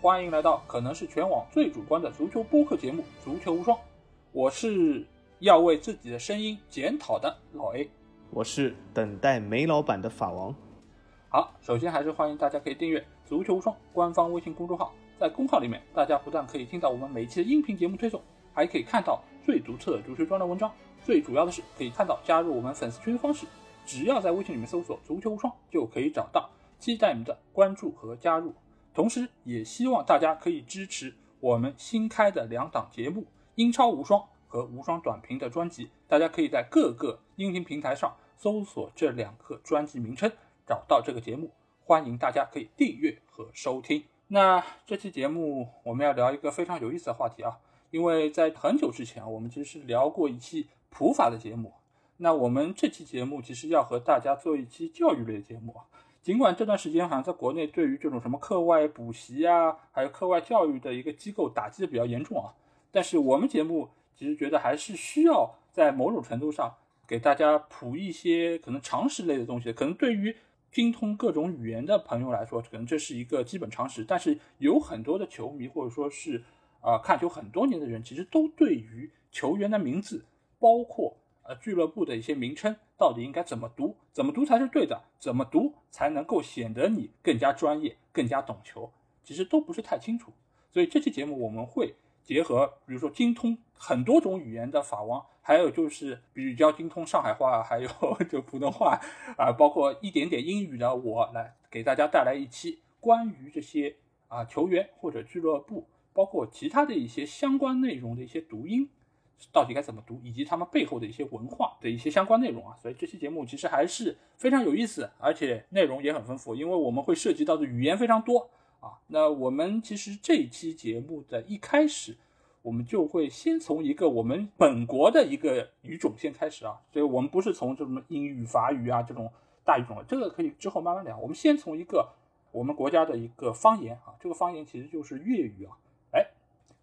欢迎来到可能是全网最主观的足球播客节目《足球无双》，我是要为自己的声音检讨的老 A，我是等待煤老板的法王。好，首先还是欢迎大家可以订阅《足球无双》官方微信公众号，在公号里面，大家不但可以听到我们每期的音频节目推送，还可以看到最独特的足球专栏文章，最主要的是可以看到加入我们粉丝群的方式，只要在微信里面搜索“足球无双”就可以找到。期待你们的关注和加入，同时也希望大家可以支持我们新开的两档节目《英超无双》和《无双短评》的专辑。大家可以在各个音频平台上搜索这两个专辑名称，找到这个节目。欢迎大家可以订阅和收听。那这期节目我们要聊一个非常有意思的话题啊，因为在很久之前，我们其实是聊过一期普法的节目。那我们这期节目其实要和大家做一期教育类节目。尽管这段时间好像在国内对于这种什么课外补习啊，还有课外教育的一个机构打击的比较严重啊，但是我们节目其实觉得还是需要在某种程度上给大家普一些可能常识类的东西。可能对于精通各种语言的朋友来说，可能这是一个基本常识。但是有很多的球迷或者说是啊看球很多年的人，其实都对于球员的名字，包括呃俱乐部的一些名称。到底应该怎么读？怎么读才是对的？怎么读才能够显得你更加专业、更加懂球？其实都不是太清楚。所以这期节目我们会结合，比如说精通很多种语言的法王，还有就是比较精通上海话，还有 就普通话啊，包括一点点英语的我来给大家带来一期关于这些啊球员或者俱乐部，包括其他的一些相关内容的一些读音。到底该怎么读，以及他们背后的一些文化的一些相关内容啊，所以这期节目其实还是非常有意思，而且内容也很丰富，因为我们会涉及到的语言非常多啊。那我们其实这期节目的一开始，我们就会先从一个我们本国的一个语种先开始啊，所以我们不是从这什么英语、法语啊这种大语种，这个可以之后慢慢聊。我们先从一个我们国家的一个方言啊，这个方言其实就是粤语啊。哎，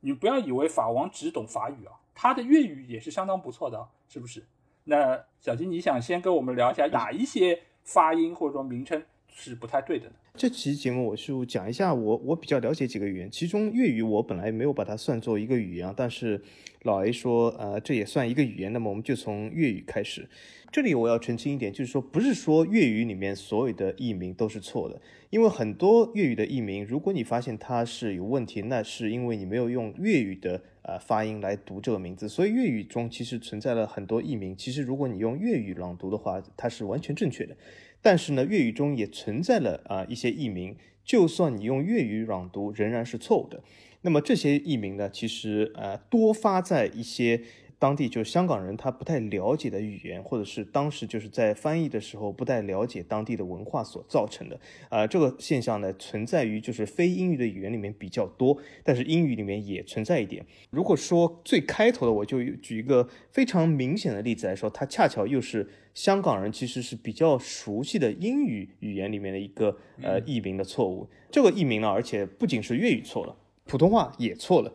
你不要以为法王只懂法语啊。他的粤语也是相当不错的，是不是？那小金，你想先跟我们聊一下哪一些发音或者说名称是不太对的呢？这期节目我是讲一下我我比较了解几个语言，其中粤语我本来没有把它算作一个语言，但是老 A 说呃这也算一个语言，那么我们就从粤语开始。这里我要澄清一点，就是说不是说粤语里面所有的译名都是错的，因为很多粤语的译名，如果你发现它是有问题，那是因为你没有用粤语的。呃，发音来读这个名字，所以粤语中其实存在了很多译名。其实如果你用粤语朗读的话，它是完全正确的。但是呢，粤语中也存在了啊一些译名，就算你用粤语朗读，仍然是错误的。那么这些译名呢，其实呃多发在一些。当地就是香港人，他不太了解的语言，或者是当时就是在翻译的时候不太了解当地的文化所造成的。呃，这个现象呢，存在于就是非英语的语言里面比较多，但是英语里面也存在一点。如果说最开头的，我就举一个非常明显的例子来说，它恰巧又是香港人其实是比较熟悉的英语语言里面的一个呃译名的错误。这个译名呢，而且不仅是粤语错了，普通话也错了。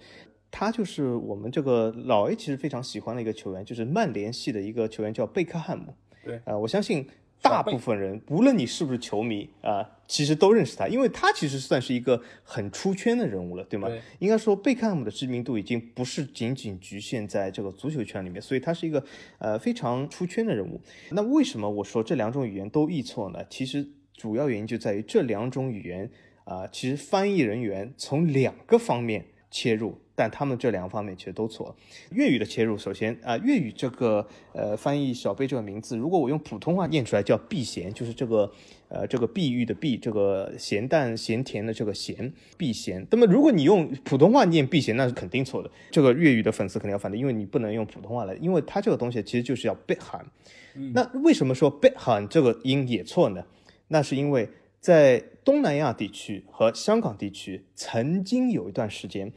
他就是我们这个老 A 其实非常喜欢的一个球员，就是曼联系的一个球员叫贝克汉姆。对，啊，我相信大部分人，无论你是不是球迷啊，其实都认识他，因为他其实算是一个很出圈的人物了，对吗？应该说贝克汉姆的知名度已经不是仅仅局限在这个足球圈里面，所以他是一个呃非常出圈的人物。那为什么我说这两种语言都译错呢？其实主要原因就在于这两种语言啊，其实翻译人员从两个方面切入。但他们这两个方面其实都错了。粤语的切入，首先啊，粤语这个呃翻译小贝这个名字，如果我用普通话念出来叫避嫌，就是这个呃这个碧玉的碧，这个咸淡咸甜的这个咸，避嫌。那么如果你用普通话念避嫌，那是肯定错的。这个粤语的粉丝肯定要反对，因为你不能用普通话来，因为它这个东西其实就是要贝喊。那为什么说贝喊这个音也错呢？那是因为在东南亚地区和香港地区曾经有一段时间。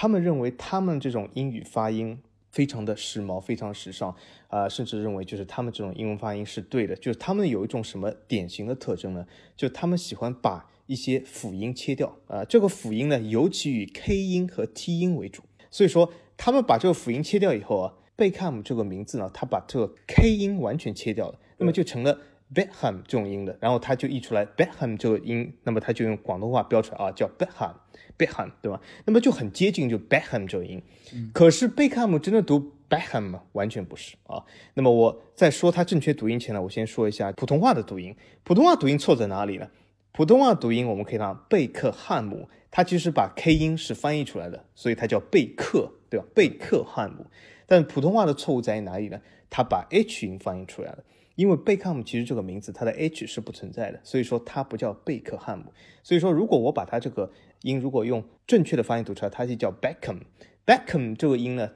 他们认为他们这种英语发音非常的时髦，非常时尚，啊，甚至认为就是他们这种英文发音是对的。就是他们有一种什么典型的特征呢？就他们喜欢把一些辅音切掉，啊，这个辅音呢，尤其以 K 音和 T 音为主。所以说，他们把这个辅音切掉以后啊，贝克汉姆这个名字呢，他把这个 K 音完全切掉了，那么就成了 Beckham 这种音的，然后他就译出来 Beckham 这个音，那么他就用广东话标出来啊，叫 Beckham，Beckham 对吧？那么就很接近就 Beckham 这个音。可是贝克汉姆真的读 Beckham 吗？完全不是啊。那么我在说它正确读音前呢，我先说一下普通话的读音。普通话读音错在哪里呢？普通话读音我们可以看贝克汉姆，它其实把 K 音是翻译出来的，所以它叫贝克，对吧？贝克汉姆。但普通话的错误在于哪里呢？它把 H 音翻译出来了。因为贝克汉姆其实这个名字它的 H 是不存在的，所以说它不叫贝克汉姆。所以说如果我把它这个音如果用正确的发音读出来，它就叫 Beckham。Beckham 这个音呢，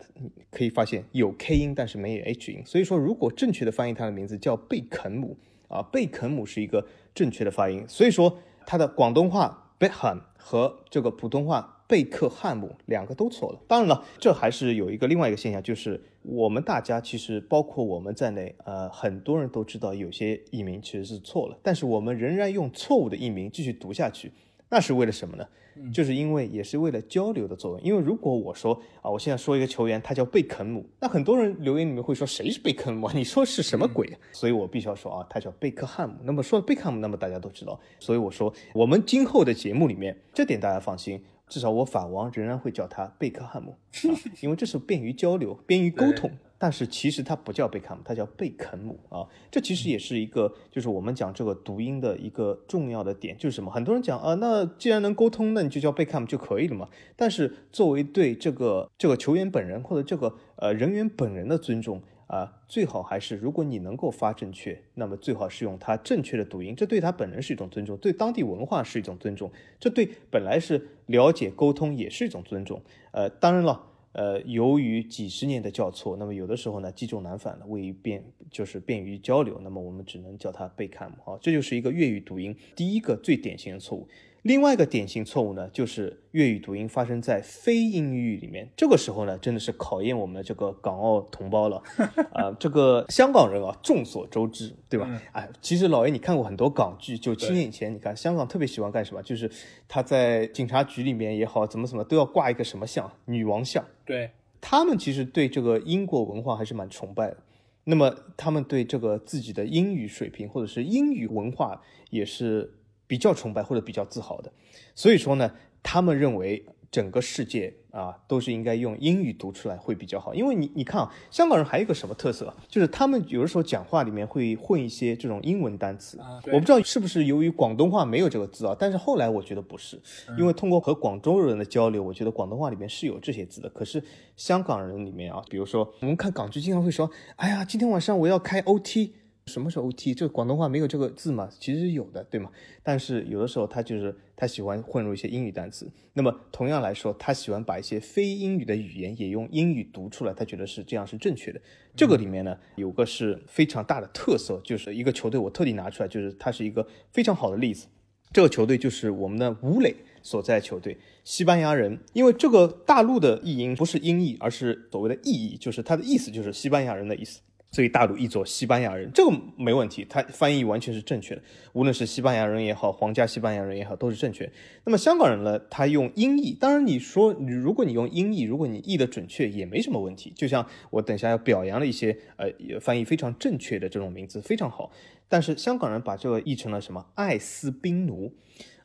可以发现有 K 音，但是没有 H 音。所以说如果正确的翻译它的名字叫贝肯姆啊，贝肯姆是一个正确的发音。所以说它的广东话 Beckham 和这个普通话。贝克汉姆两个都错了。当然了，这还是有一个另外一个现象，就是我们大家其实包括我们在内，呃，很多人都知道有些译名其实是错了，但是我们仍然用错误的译名继续读下去。那是为了什么呢？就是因为也是为了交流的作用。因为如果我说啊，我现在说一个球员，他叫贝肯姆，那很多人留言里面会说谁是贝肯姆？你说是什么鬼？所以我必须要说啊，他叫贝克汉姆。那么说贝克汉姆，那么大家都知道。所以我说我们今后的节目里面，这点大家放心。至少我法王仍然会叫他贝克汉姆，因为这是便于交流、便于沟通。但是其实它不叫贝克姆，它叫贝肯姆啊。这其实也是一个，就是我们讲这个读音的一个重要的点，就是什么？很多人讲啊，那既然能沟通，那你就叫贝克姆就可以了嘛。但是作为对这个这个球员本人或者这个呃人员本人的尊重。啊，最好还是如果你能够发正确，那么最好是用他正确的读音，这对他本人是一种尊重，对当地文化是一种尊重，这对本来是了解沟通也是一种尊重。呃，当然了，呃，由于几十年的交错，那么有的时候呢，积重难返的，为便就是便于交流，那么我们只能叫它贝坎姆好，这就是一个粤语读音第一个最典型的错误。另外一个典型错误呢，就是粤语读音发生在非英语里面。这个时候呢，真的是考验我们的这个港澳同胞了。啊，这个香港人啊，众所周知，对吧？哎，其实老爷你看过很多港剧，九七年以前，你看香港特别喜欢干什么？就是他在警察局里面也好，怎么怎么都要挂一个什么像，女王像。对，他们其实对这个英国文化还是蛮崇拜的。那么他们对这个自己的英语水平或者是英语文化也是。比较崇拜或者比较自豪的，所以说呢，他们认为整个世界啊都是应该用英语读出来会比较好。因为你你看啊，香港人还有一个什么特色，就是他们有的时候讲话里面会混一些这种英文单词。我不知道是不是由于广东话没有这个字啊，但是后来我觉得不是，因为通过和广州人的交流，我觉得广东话里面是有这些字的。可是香港人里面啊，比如说我们看港剧，经常会说，哎呀，今天晚上我要开 OT。什么是 OT？这广东话没有这个字嘛？其实有的，对吗？但是有的时候他就是他喜欢混入一些英语单词。那么同样来说，他喜欢把一些非英语的语言也用英语读出来，他觉得是这样是正确的。这个里面呢，有个是非常大的特色，就是一个球队，我特地拿出来，就是它是一个非常好的例子。这个球队就是我们的吴磊所在球队，西班牙人。因为这个大陆的译音不是音译，而是所谓的意译，就是它的意思就是西班牙人的意思。所以大陆译作西班牙人，这个没问题，它翻译完全是正确的。无论是西班牙人也好，皇家西班牙人也好，都是正确。那么香港人呢？他用音译，当然你说你，如果你用音译，如果你译的准确，也没什么问题。就像我等下要表扬的一些呃翻译非常正确的这种名字，非常好。但是香港人把这个译成了什么？艾斯宾奴。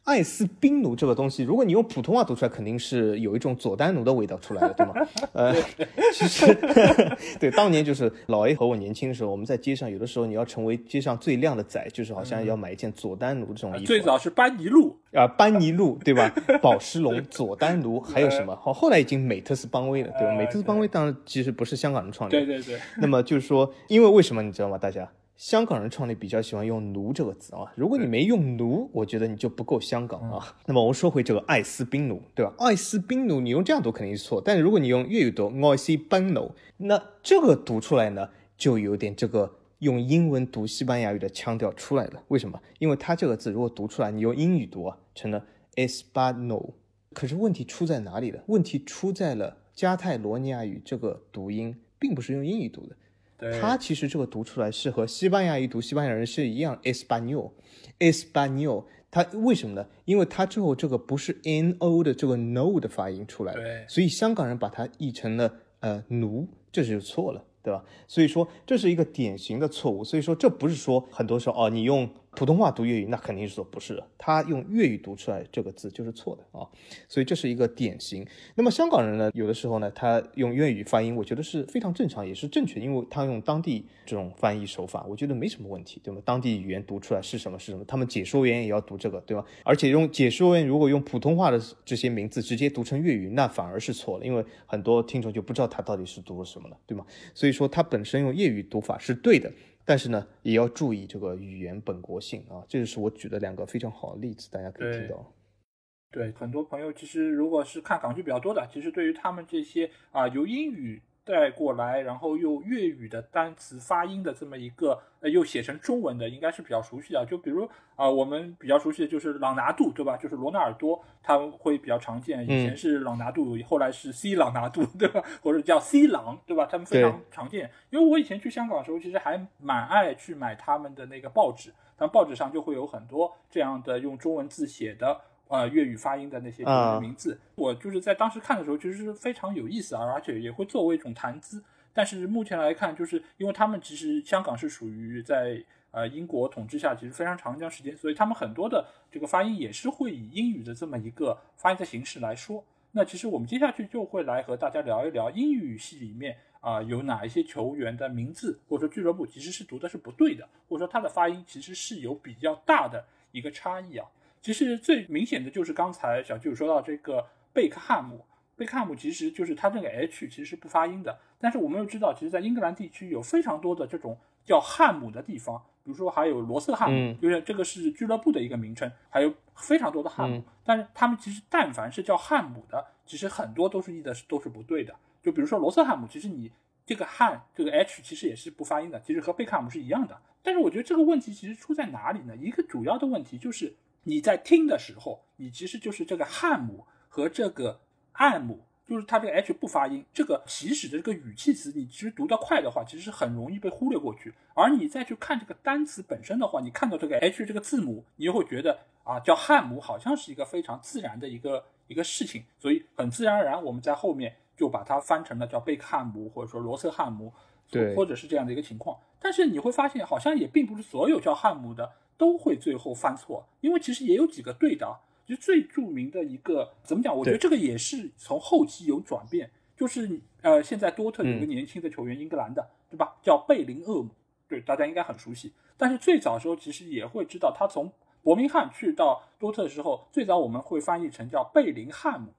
艾斯宾奴这个东西，如果你用普通话读出来，肯定是有一种佐丹奴的味道出来了，对吗？呃，其实 对，当年就是老 A 和我年轻的时候，我们在街上，有的时候你要成为街上最靓的仔，就是好像要买一件佐丹奴这种衣服。最早是班尼路啊，班尼路对吧？宝石龙、佐丹奴，还有什么？好，后来已经美特斯邦威了，对吧？美特斯邦威当然其实不是香港人创立的，对对对。那么就是说，因为为什么你知道吗？大家？香港人创立比较喜欢用“奴”这个字啊，如果你没用“奴”，我觉得你就不够香港啊。那么我们说回这个艾斯宾奴，对吧？艾斯宾奴，你用这样读肯定是错，但是如果你用粤语读爱斯宾奴，那这个读出来呢，就有点这个用英文读西班牙语的腔调出来了。为什么？因为它这个字如果读出来，你用英语读啊，成了 Espano。可是问题出在哪里了？问题出在了加泰罗尼亚语这个读音，并不是用英语读的。它其实这个读出来是和西班牙语读西班牙人是一样，Espanol，Espanol。它为什么呢？因为它最后这个不是 n o 的这个 no 的发音出来了，所以香港人把它译成了呃奴，这就错了。对吧？所以说这是一个典型的错误。所以说这不是说很多时候哦，你用。普通话读粤语，那肯定是说不是的。他用粤语读出来这个字就是错的啊，所以这是一个典型。那么香港人呢，有的时候呢，他用粤语发音，我觉得是非常正常，也是正确，因为他用当地这种翻译手法，我觉得没什么问题，对吗？当地语言读出来是什么是什么，他们解说员也要读这个，对吧？而且用解说员如果用普通话的 这些名字直接读成粤语，那反而是错了，因为很多听众就不知道他到底是读了什么了，对吗？所以说他本身用粤语读法是对的。但是呢，也要注意这个语言本国性啊，这就是我举的两个非常好的例子，大家可以听到。对，很多朋友其实如果是看港剧比较多的，其实对于他们这些啊由英语。带过来，然后用粤语的单词发音的这么一个，呃，又写成中文的，应该是比较熟悉的。就比如啊，我们比较熟悉的就是朗拿度，对吧？就是罗纳尔多，他会比较常见。以前是朗拿度，后来是 C 朗拿度，对吧？或者叫 C 朗，对吧？他们非常常见。因为我以前去香港的时候，其实还蛮爱去买他们的那个报纸，但报纸上就会有很多这样的用中文字写的。呃，粤语发音的那些名字，我就是在当时看的时候，其实是非常有意思啊，而且也会作为一种谈资。但是目前来看，就是因为他们其实香港是属于在呃英国统治下，其实非常长一段时间，所以他们很多的这个发音也是会以英语的这么一个发音的形式来说。那其实我们接下去就会来和大家聊一聊英语系里面啊有哪一些球员的名字或者说俱乐部其实是读的是不对的，或者说他的发音其实是有比较大的一个差异啊。其实最明显的就是刚才小舅说到这个贝克汉姆，贝克汉姆其实就是他这个 H 其实是不发音的。但是我们又知道，其实，在英格兰地区有非常多的这种叫汉姆的地方，比如说还有罗瑟汉姆，就是这个是俱乐部的一个名称，还有非常多的汉姆。但是他们其实但凡是叫汉姆的，其实很多都是译的是都是不对的。就比如说罗瑟汉姆，其实你这个汉这个 H 其实也是不发音的，其实和贝克汉姆是一样的。但是我觉得这个问题其实出在哪里呢？一个主要的问题就是。你在听的时候，你其实就是这个汉姆和这个暗姆，就是它这个 H 不发音，这个起始的这个语气词，你其实读得快的话，其实是很容易被忽略过去。而你再去看这个单词本身的话，你看到这个 H 这个字母，你就会觉得啊，叫汉姆好像是一个非常自然的一个一个事情，所以很自然而然，我们在后面就把它翻成了叫贝克汉姆或者说罗瑟汉姆，对，或者是这样的一个情况。但是你会发现，好像也并不是所有叫汉姆的。都会最后犯错，因为其实也有几个对的啊。就最著名的一个怎么讲？我觉得这个也是从后期有转变。就是呃，现在多特有个年轻的球员，英格兰的，对吧？叫贝林厄姆，对大家应该很熟悉。但是最早时候其实也会知道，他从伯明翰去到多特的时候，最早我们会翻译成叫贝林汉姆，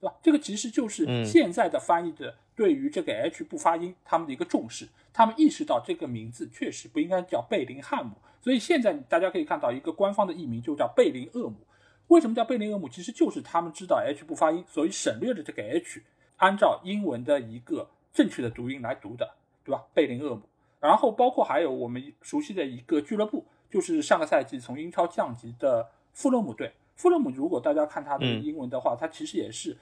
对吧？这个其实就是现在的翻译的对于这个 H 不发音他们的一个重视，他们意识到这个名字确实不应该叫贝林汉姆。所以现在大家可以看到一个官方的译名就叫贝林厄姆。为什么叫贝林厄姆？其实就是他们知道 H 不发音，所以省略了这个 H，按照英文的一个正确的读音来读的，对吧？贝林厄姆。然后包括还有我们熟悉的一个俱乐部，就是上个赛季从英超降级的富勒姆队。富勒姆如果大家看它的英文的话，它其实也是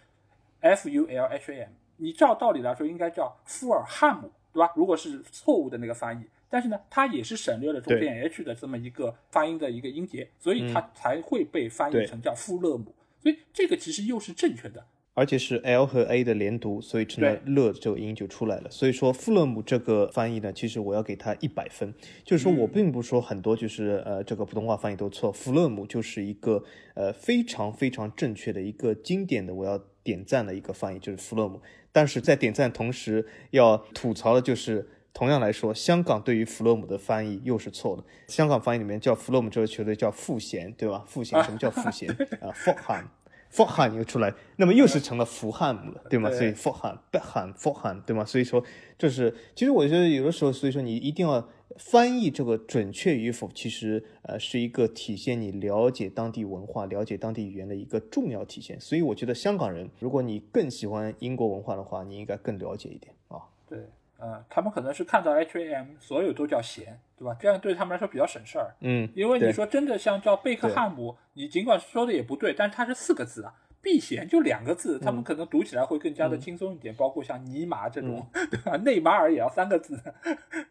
F U L H A M。你照道理来说应该叫富尔汉姆，对吧？如果是错误的那个翻译。但是呢，它也是省略了中间 H 的这么一个发音的一个音节，所以它才会被翻译成叫富勒姆。所以这个其实又是正确的，而且是 L 和 A 的连读，所以成了乐这个音就出来了。所以说富勒姆这个翻译呢，其实我要给他一百分，就是说我并不说很多就是呃这个普通话翻译都错，富勒姆就是一个呃非常非常正确的一个经典的，我要点赞的一个翻译就是富勒姆。但是在点赞同时要吐槽的就是。同样来说，香港对于弗洛姆的翻译又是错的。香港翻译里面叫弗洛姆这个球队叫富贤，对吧？富贤，什么叫富贤啊 f o r h a m f o r h a m 又出来，那么又是成了福汉姆了，对吗？所以 f o r h a m b e h a m f o r h a m 对吗？所以说，就是其实我觉得有的时候，所以说你一定要翻译这个准确与否，其实呃是一个体现你了解当地文化、了解当地语言的一个重要体现。所以我觉得香港人，如果你更喜欢英国文化的话，你应该更了解一点啊。对。呃，他们可能是看到 H A M 所有都叫贤，对吧？这样对他们来说比较省事儿。嗯，因为你说真的像叫贝克汉姆，你尽管说的也不对，但是它是四个字啊，避嫌就两个字，他们可能读起来会更加的轻松一点。包括像尼玛这种，对吧？内马尔也要三个字。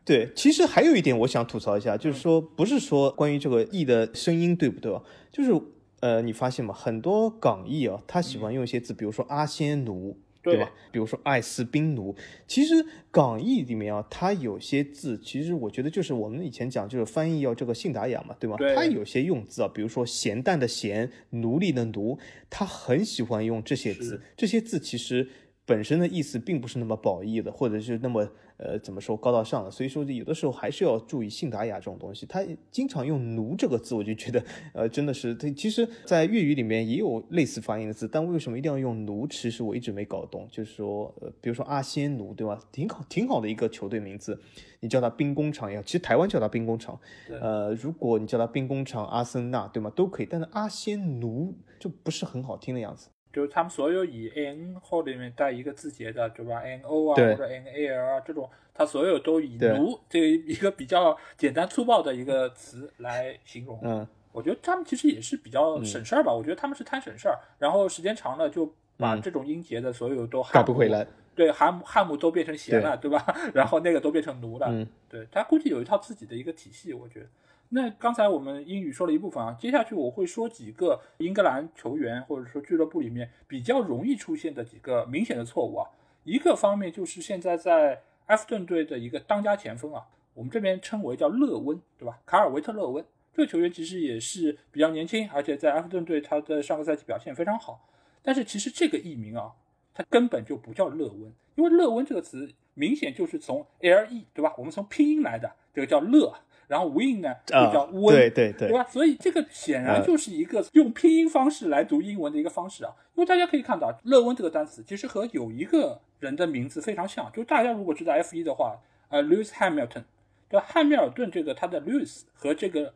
对，其实还有一点我想吐槽一下，就是说不是说关于这个译的声音对不对啊？就是呃，你发现吗？很多港译啊，他喜欢用一些字，比如说阿仙奴。对吧？比如说艾斯宾奴，其实港译里面啊，它有些字，其实我觉得就是我们以前讲，就是翻译要这个信达雅嘛，对吗？它有些用字啊，比如说咸淡的咸，奴隶的奴，他很喜欢用这些字，这些字其实本身的意思并不是那么褒义的，或者是那么。呃，怎么说高大上了？所以说有的时候还是要注意信达雅这种东西。他经常用“奴”这个字，我就觉得，呃，真的是他。其实，在粤语里面也有类似发音的字，但为什么一定要用“奴”？其实我一直没搞懂。就是说，呃，比如说阿仙奴，对吧？挺好，挺好的一个球队名字。你叫它兵工厂也好，其实台湾叫它兵工厂。呃，如果你叫它兵工厂、阿森纳，对吗？都可以。但是阿仙奴就不是很好听的样子。就是他们所有以 n 后里面带一个字节的，对吧？n o 啊，或者 n a l 啊，这种，它所有都以奴这一个比较简单粗暴的一个词来形容。嗯，我觉得他们其实也是比较省事儿吧。我觉得他们是贪省事儿，然后时间长了就把这种音节的所有都改不回来。对，汉汉姆都变成弦了，对吧？然后那个都变成奴了。嗯，对他估计有一套自己的一个体系，我觉得。那刚才我们英语说了一部分啊，接下去我会说几个英格兰球员或者说俱乐部里面比较容易出现的几个明显的错误啊。一个方面就是现在在埃弗顿队的一个当家前锋啊，我们这边称为叫勒温，对吧？卡尔维特勒温这个球员其实也是比较年轻，而且在埃弗顿队他的上个赛季表现非常好。但是其实这个译名啊，它根本就不叫勒温，因为勒温这个词明显就是从 L E 对吧？我们从拼音来的，这个叫勒。然后 win 呢就叫温，对对对，对吧？所以这个显然就是一个用拼音方式来读英文的一个方式啊。因为大家可以看到，勒温这个单词其实和有一个人的名字非常像，就是大家如果知道 F 一的话，呃，Lewis Hamilton，对吧？汉密尔顿这个他的 Lewis 和这个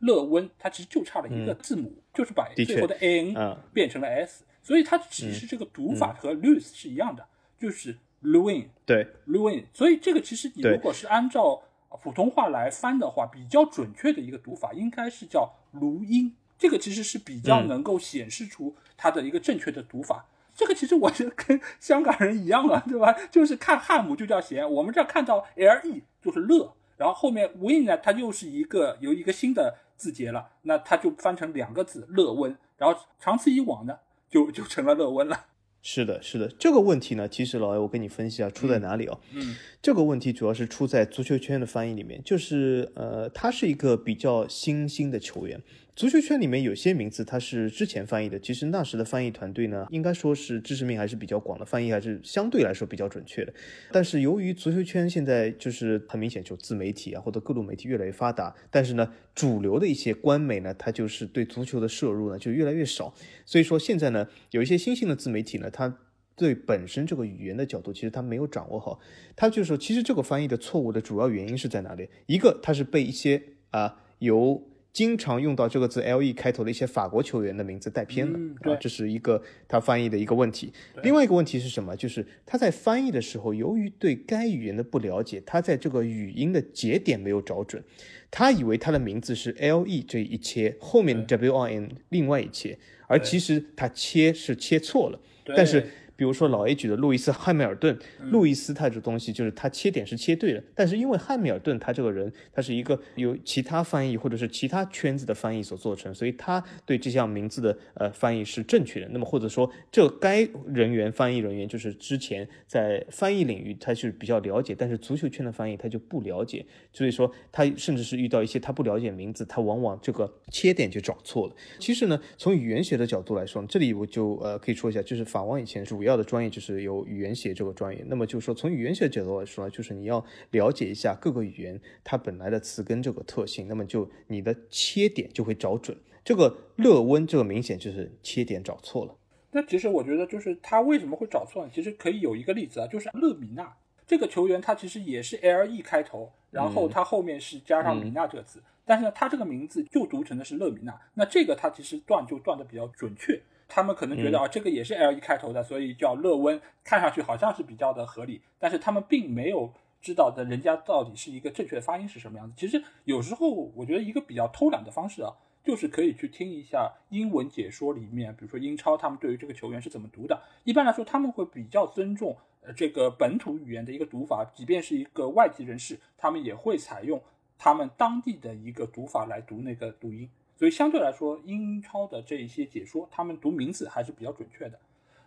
勒温，它其实就差了一个字母，就是把最后的 n 变成了 s，所以它只是这个读法和 Lewis 是一样的，就是 Lewin，对，Lewin。所以这个其实你如果是按照普通话来翻的话，比较准确的一个读法应该是叫卢音，这个其实是比较能够显示出它的一个正确的读法。这个其实我觉得跟香港人一样啊，对吧？就是看汉姆就叫咸，我们这看到 L E 就是乐，然后后面 Win 呢，它又是一个有一个新的字节了，那它就翻成两个字乐温，然后长此以往呢，就就成了乐温了。是的，是的，这个问题呢，其实老艾，我跟你分析啊，出在哪里哦？嗯，这个问题主要是出在足球圈的翻译里面，就是呃，他是一个比较新兴的球员。足球圈里面有些名字它是之前翻译的，其实那时的翻译团队呢，应该说是知识面还是比较广的，翻译还是相对来说比较准确的。但是由于足球圈现在就是很明显就自媒体啊或者各路媒体越来越发达，但是呢，主流的一些官媒呢，它就是对足球的摄入呢就越来越少。所以说现在呢，有一些新兴的自媒体呢，它对本身这个语言的角度其实它没有掌握好，它就是说其实这个翻译的错误的主要原因是在哪里？一个它是被一些啊由经常用到这个字 L E 开头的一些法国球员的名字带偏了啊，这是一个他翻译的一个问题。另外一个问题是什么？就是他在翻译的时候，由于对该语言的不了解，他在这个语音的节点没有找准，他以为他的名字是 L E 这一切，后面 W I N 另外一切，而其实他切是切错了，但是。比如说老 A 举的路易斯汉密尔顿，路易斯他这东西就是他切点是切对了，但是因为汉密尔顿他这个人他是一个由其他翻译或者是其他圈子的翻译所做成，所以他对这项名字的呃翻译是正确的。那么或者说这该人员翻译人员就是之前在翻译领域他是比较了解，但是足球圈的翻译他就不了解，所以说他甚至是遇到一些他不了解名字，他往往这个切点就找错了。其实呢，从语言学的角度来说，这里我就呃可以说一下，就是法王以前主。主要的专业就是有语言学这个专业，那么就是说从语言学角度来说呢，就是你要了解一下各个语言它本来的词根这个特性，那么就你的切点就会找准。这个勒温这个明显就是切点找错了。那其实我觉得就是他为什么会找错呢？其实可以有一个例子啊，就是勒米纳这个球员，他其实也是 L E 开头，然后他后面是加上米纳这个字，但是呢，他这个名字就读成的是勒米纳，那这个他其实断就断的比较准确。他们可能觉得啊，这个也是 L E 开头的，所以叫乐温，看上去好像是比较的合理。但是他们并没有知道的人家到底是一个正确的发音是什么样子。其实有时候我觉得一个比较偷懒的方式啊，就是可以去听一下英文解说里面，比如说英超他们对于这个球员是怎么读的。一般来说，他们会比较尊重呃这个本土语言的一个读法，即便是一个外籍人士，他们也会采用他们当地的一个读法来读那个读音。所以相对来说，英超的这一些解说，他们读名字还是比较准确的。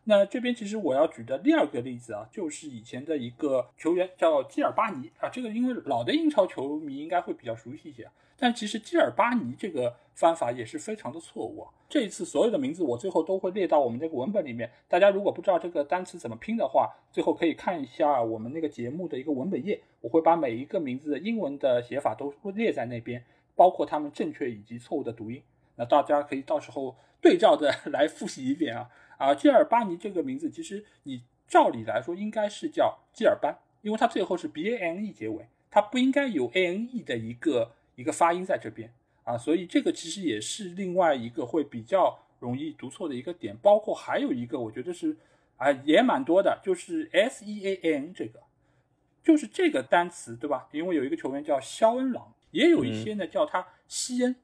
那这边其实我要举的第二个例子啊，就是以前的一个球员叫基尔巴尼啊，这个因为老的英超球迷应该会比较熟悉一些，但其实基尔巴尼这个翻法也是非常的错误啊。这一次所有的名字我最后都会列到我们这个文本里面，大家如果不知道这个单词怎么拼的话，最后可以看一下我们那个节目的一个文本页，我会把每一个名字的英文的写法都会列在那边，包括他们正确以及错误的读音，那大家可以到时候对照着 来复习一遍啊。啊，基尔巴尼这个名字，其实你照理来说应该是叫基尔班，因为它最后是 b a n e 结尾，它不应该有 a n e 的一个一个发音在这边啊，所以这个其实也是另外一个会比较容易读错的一个点。包括还有一个，我觉得是啊也蛮多的，就是 s e a n 这个，就是这个单词对吧？因为有一个球员叫肖恩朗，也有一些呢叫他西恩，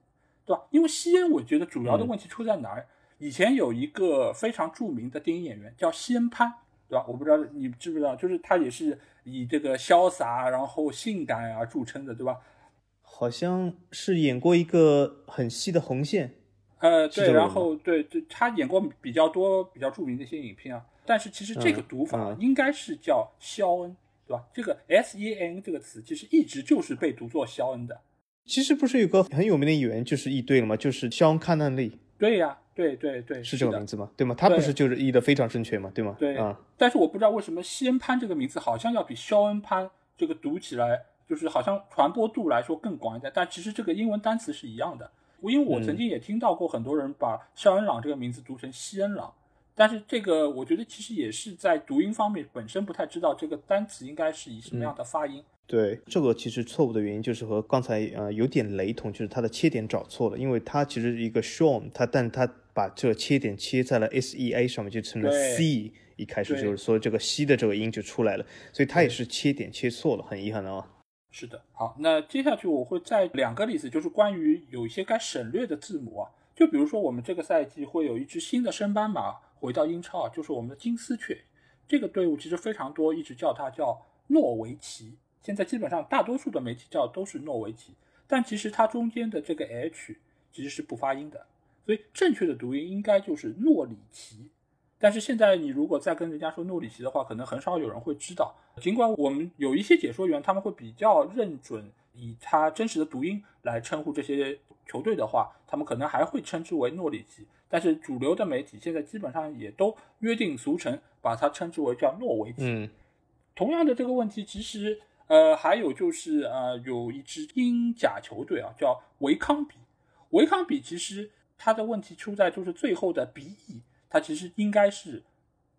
对吧？因为西恩，我觉得主要的问题出在哪儿？以前有一个非常著名的电影演员叫西恩潘，对吧？我不知道你知不知道，就是他也是以这个潇洒然后性感啊著称的，对吧？好像是演过一个很细的红线，呃，对，然后对对，他演过比较多比较著名的一些影片啊。但是其实这个读法应该是叫肖恩，对吧？这个 S E N 这个词其实一直就是被读作肖恩的。其实不是有个很有名的演员就是译对了吗？就是肖恩·康纳利。对呀。对对对，是这个名字吗？对吗？他不是就是译的非常正确吗？对吗？对啊。但是我不知道为什么西恩潘这个名字好像要比肖恩潘这个读起来就是好像传播度来说更广一点，但其实这个英文单词是一样的。因为我曾经也听到过很多人把肖恩朗这个名字读成西恩朗，但是这个我觉得其实也是在读音方面本身不太知道这个单词应该是以什么样的发音。对，这个其实错误的原因就是和刚才呃有点雷同，就是它的切点找错了，因为它其实一个 Sean，它但它。把这个切点切在了 S E A 上面，就成了 C。一开始就是说这个 C 的这个音就出来了，所以它也是切点切错了，很遗憾的啊。是的，好，那接下去我会再两个例子，就是关于有一些该省略的字母啊，就比如说我们这个赛季会有一支新的升班马回到英超啊，就是我们的金丝雀。这个队伍其实非常多，一直叫它叫诺维奇。现在基本上大多数的媒体叫都是诺维奇，但其实它中间的这个 H 其实是不发音的。所以正确的读音应该就是诺里奇，但是现在你如果再跟人家说诺里奇的话，可能很少有人会知道。尽管我们有一些解说员，他们会比较认准以他真实的读音来称呼这些球队的话，他们可能还会称之为诺里奇。但是主流的媒体现在基本上也都约定俗成，把它称之为叫诺维奇。嗯，同样的这个问题，其实呃还有就是呃有一支英甲球队啊，叫维康比。维康比其实。它的问题出在就是最后的鼻翼，它其实应该是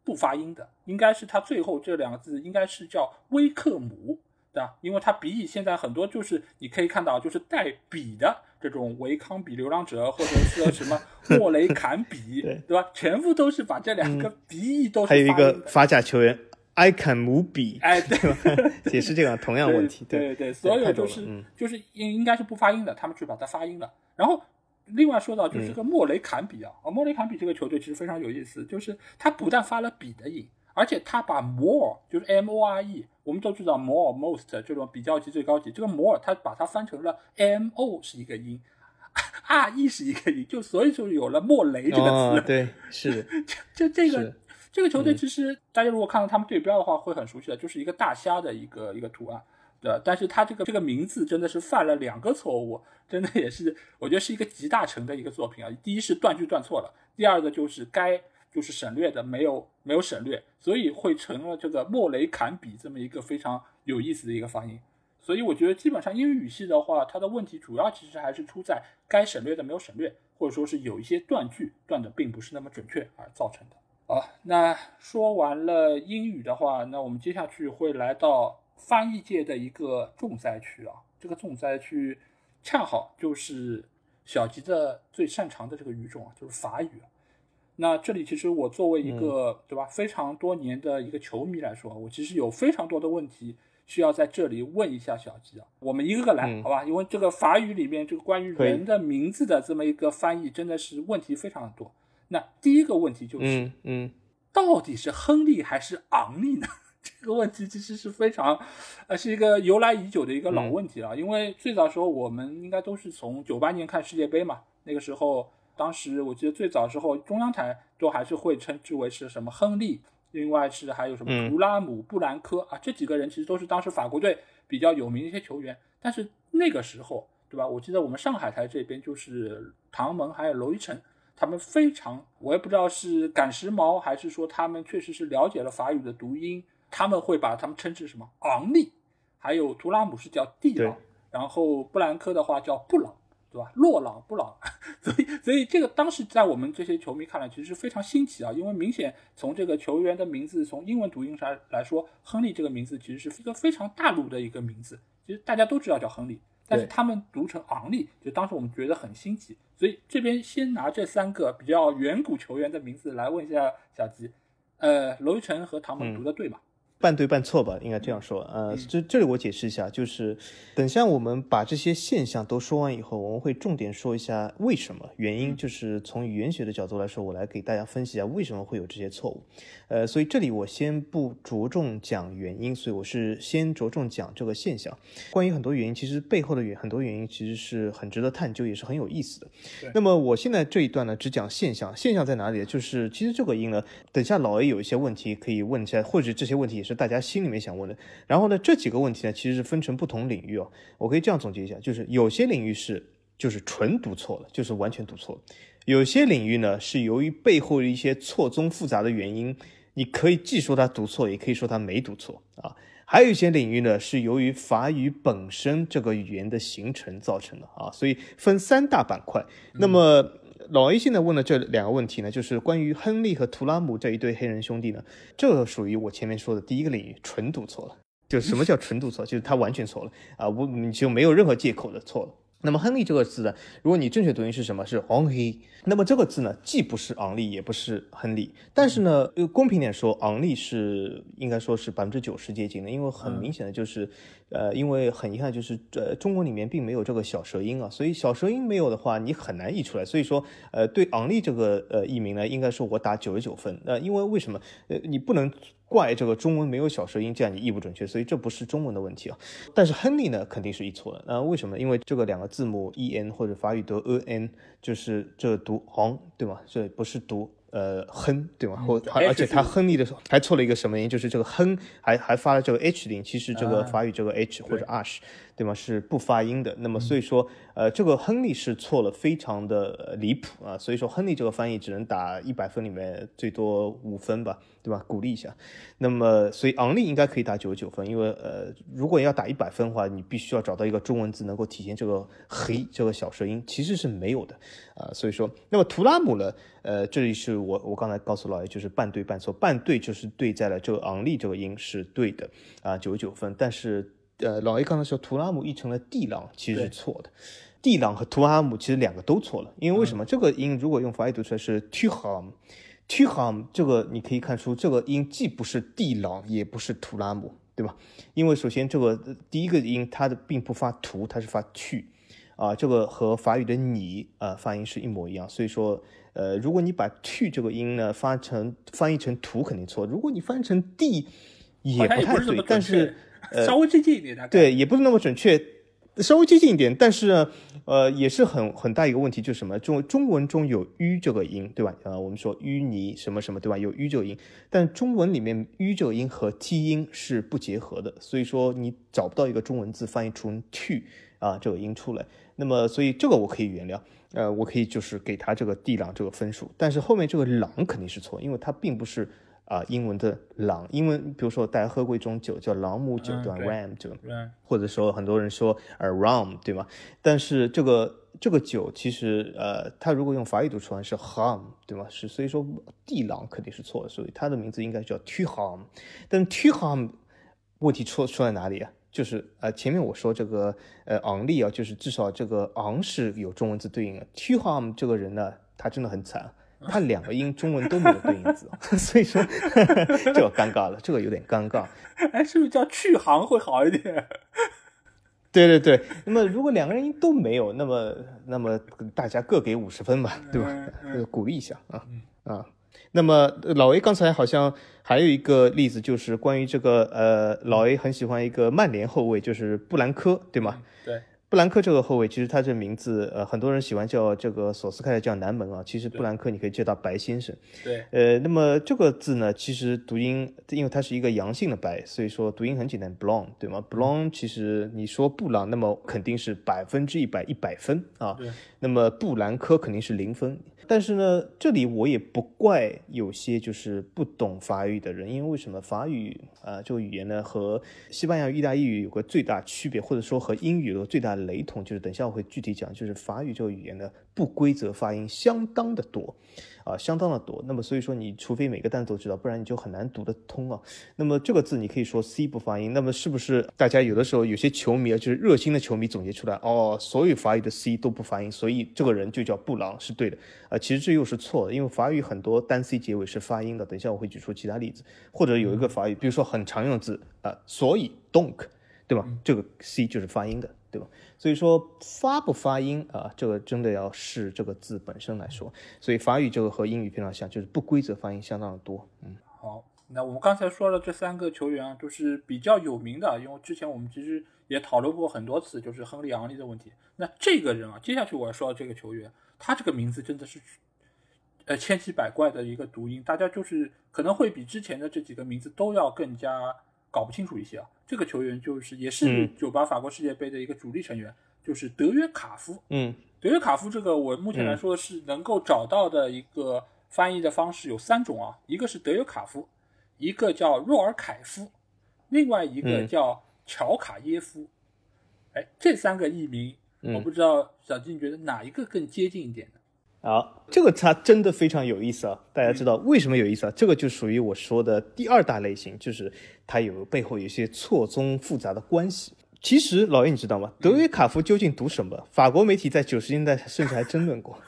不发音的，应该是它最后这两个字应该是叫威克姆，对吧？因为它鼻翼现在很多就是你可以看到就是带笔的这种维康比流浪者或者是什么 莫雷坎比，对吧？全部都是把这两个鼻翼都还有一个法甲球员埃坎姆比，哎，对吧？也是这个同样问题，对对对，所有就是就是应应该是不发音的，他们去把它发音了，然后。另外说到就是个莫雷坎比啊，啊莫雷坎比这个球队其实非常有意思，就是他不但发了比的音，而且他把 more 就是 M O R E，我们都知道 more most 这种比较级最高级，这个 more 他把它翻成了 M O 是一个音，R E 是一个音，就所以就有了莫雷这个词。对，是 就就这个这个球队其实大家如果看到他们对标的话会很熟悉的，就是一个大虾的一个一个图案。对，但是他这个这个名字真的是犯了两个错误，真的也是，我觉得是一个集大成的一个作品啊。第一是断句断错了，第二个就是该就是省略的没有没有省略，所以会成了这个莫雷坎比这么一个非常有意思的一个发音。所以我觉得基本上英语语系的话，它的问题主要其实还是出在该省略的没有省略，或者说是有一些断句断的并不是那么准确而造成的。好，那说完了英语的话，那我们接下去会来到。翻译界的一个重灾区啊，这个重灾区恰好就是小吉的最擅长的这个语种啊，就是法语。那这里其实我作为一个对吧非常多年的一个球迷来说，我其实有非常多的问题需要在这里问一下小吉啊。我们一个个来，好吧？因为这个法语里面这个关于人的名字的这么一个翻译，真的是问题非常的多。那第一个问题就是，嗯，到底是亨利还是昂利呢？这个问题其实是非常，呃，是一个由来已久的一个老问题了。因为最早时候我们应该都是从九八年看世界杯嘛，那个时候当时我记得最早时候中央台都还是会称之为是什么亨利，另外是还有什么图拉姆、布兰科啊，这几个人其实都是当时法国队比较有名的一些球员。但是那个时候，对吧？我记得我们上海台这边就是唐蒙还有娄一晨，他们非常，我也不知道是赶时髦还是说他们确实是了解了法语的读音，他们会把他们称之什么昂利，还有图拉姆是叫蒂朗，然后布兰科的话叫布朗。对吧？落朗不朗，所以所以这个当时在我们这些球迷看来，其实是非常新奇啊，因为明显从这个球员的名字，从英文读音上来说，亨利这个名字其实是一个非常大陆的一个名字，其实大家都知道叫亨利，但是他们读成昂利，就当时我们觉得很新奇。所以这边先拿这三个比较远古球员的名字来问一下小吉，呃，娄一晨和唐蒙读的对吗？半对半错吧，应该这样说。呃，这这里我解释一下，就是等下我们把这些现象都说完以后，我们会重点说一下为什么原因，就是从语言学的角度来说，我来给大家分析一下为什么会有这些错误。呃，所以这里我先不着重讲原因，所以我是先着重讲这个现象。关于很多原因，其实背后的原很多原因其实是很值得探究，也是很有意思的。那么我现在这一段呢，只讲现象。现象在哪里？就是其实这个音呢，等下老 A 有一些问题可以问一下，或者这些问题也是。大家心里面想问的，然后呢，这几个问题呢，其实是分成不同领域哦。我可以这样总结一下，就是有些领域是就是纯读错了，就是完全读错了；有些领域呢，是由于背后的一些错综复杂的原因，你可以既说它读错，也可以说它没读错啊。还有一些领域呢，是由于法语本身这个语言的形成造成的啊。所以分三大板块。那么。老 A 现在问的这两个问题呢，就是关于亨利和图拉姆这一对黑人兄弟呢，这属于我前面说的第一个领域，纯赌错了。就什么叫纯赌错？就是他完全错了啊，我就没有任何借口的错了。那么亨利这个字呢，如果你正确读音是什么？是 Henry。那么这个字呢，既不是昂利，也不是亨利。但是呢，公平点说，昂利是应该说是百分之九十接近的，因为很明显的就是，呃，因为很遗憾就是，呃，中文里面并没有这个小舌音啊，所以小舌音没有的话，你很难译出来。所以说，呃，对昂利这个呃译名呢，应该说我打九十九分。呃，因为为什么？呃，你不能。怪这个中文没有小舌音，这样你译不准确，所以这不是中文的问题啊。但是亨利呢，肯定是译错了。那为什么？因为这个两个字母 e n 或者法语读 e n，就是这读 on，对吗？这不是读。呃，亨，对吗？或而且他亨利的时候还错了一个什么音？就是这个亨还还发了这个 h 音，其实这个法语这个 h 或者 ash，对吗？是不发音的。那么所以说，呃，这个亨利是错了，非常的离谱啊。所以说，亨利这个翻译只能打一百分里面最多五分吧，对吧？鼓励一下。那么，所以昂利应该可以打九十九分，因为呃，如果要打一百分的话，你必须要找到一个中文字能够体现这个黑这个小舌音，其实是没有的啊。所以说，那么图拉姆呢？呃，这里是我我刚才告诉老爷，就是半对半错，半对就是对在了这个昂利这个音是对的啊，九十九分。但是呃，老 A 刚才说图拉姆译成了地朗，其实是错的，地朗和图拉姆其实两个都错了，因为为什么？这个音如果用法语读出来是 t u h a m t u h a m 这个你可以看出这个音既不是地朗，也不是图拉姆，对吧？因为首先这个第一个音它的并不发图，它是发去啊，这个和法语的你啊发音是一模一样，所以说。呃，如果你把 to 这个音呢发成翻译成图肯定错，如果你翻译成 d 也不太对，但是稍微接近一点，对，也不是那么准确，稍微接近一点，但是呢，呃，也是很很大一个问题，就是什么中中文中有 u 这个音，对吧？呃，我们说淤泥什么什么，对吧？有 u 这个音，但中文里面 u 这个音和 t 音是不结合的，所以说你找不到一个中文字翻译出 to 啊这个音出来，那么所以这个我可以原谅。呃，我可以就是给他这个地朗这个分数，但是后面这个朗肯定是错，因为它并不是啊英文的朗，英文比如说大家喝过一种酒叫朗姆酒，对吧？ram 酒，或者说很多人说 a rum，对吗？但是这个这个酒其实呃，它如果用法语读出来是 ham，对吗？是所以说地朗肯定是错的，所以它的名字应该叫 t u ham，但 t u ham 问题出出在哪里啊？就是呃，前面我说这个呃昂利啊，就是至少这个昂是有中文字对应的。t u h a m 这个人呢，他真的很惨，他两个音中文都没有对应字，所以说 这个尴尬了，这个有点尴尬。哎，是不是叫去航会好一点？对对对，那么如果两个人音都没有，那么那么大家各给五十分吧，对吧？鼓励一下啊啊。那么老 A 刚才好像还有一个例子，就是关于这个呃，老 A 很喜欢一个曼联后卫，就是布兰科，对吗？对，布兰克这个后卫，其实他这名字，呃，很多人喜欢叫这个索斯盖特叫南门啊。其实布兰克你可以叫他白先生。对。呃，那么这个字呢，其实读音，因为它是一个阳性的白，所以说读音很简单，blond，对吗？blond 其实你说布朗，那么肯定是百分之一百一百分啊。对。那么布兰科肯定是零分。但是呢，这里我也不怪有些就是不懂法语的人，因为为什么法语啊这个语言呢和西班牙、意大利语有个最大区别，或者说和英语有最大雷同，就是等下我会具体讲，就是法语这个语言的不规则发音相当的多。啊，相当的多。那么所以说，你除非每个单词都知道，不然你就很难读得通啊。那么这个字你可以说 C 不发音，那么是不是大家有的时候有些球迷啊，就是热心的球迷总结出来，哦，所有法语的 C 都不发音，所以这个人就叫布朗是对的啊？其实这又是错的，因为法语很多单 C 结尾是发音的。等一下我会举出其他例子，或者有一个法语，比如说很常用的字啊，所以 donk，对吧？这个 C 就是发音的。对吧？所以说发不发音啊，这个真的要视这个字本身来说。所以法语这个和英语非常像，就是不规则发音相当的多。嗯，好，那我们刚才说了这三个球员啊，都是比较有名的，因为之前我们其实也讨论过很多次，就是亨利·昂利的问题。那这个人啊，接下去我要说的这个球员，他这个名字真的是呃千奇百怪的一个读音，大家就是可能会比之前的这几个名字都要更加。搞不清楚一些啊，这个球员就是也是九八法国世界杯的一个主力成员，就是德约卡夫。嗯，德约卡夫这个我目前来说是能够找到的一个翻译的方式有三种啊，一个是德约卡夫，一个叫若尔凯夫，另外一个叫乔卡耶夫。哎，这三个译名，我不知道小金觉得哪一个更接近一点呢？好，这个它真的非常有意思啊！大家知道为什么有意思啊？这个就属于我说的第二大类型，就是它有背后有一些错综复杂的关系。其实老叶你知道吗？德约卡夫究竟读什么？法国媒体在九十年代甚至还争论过，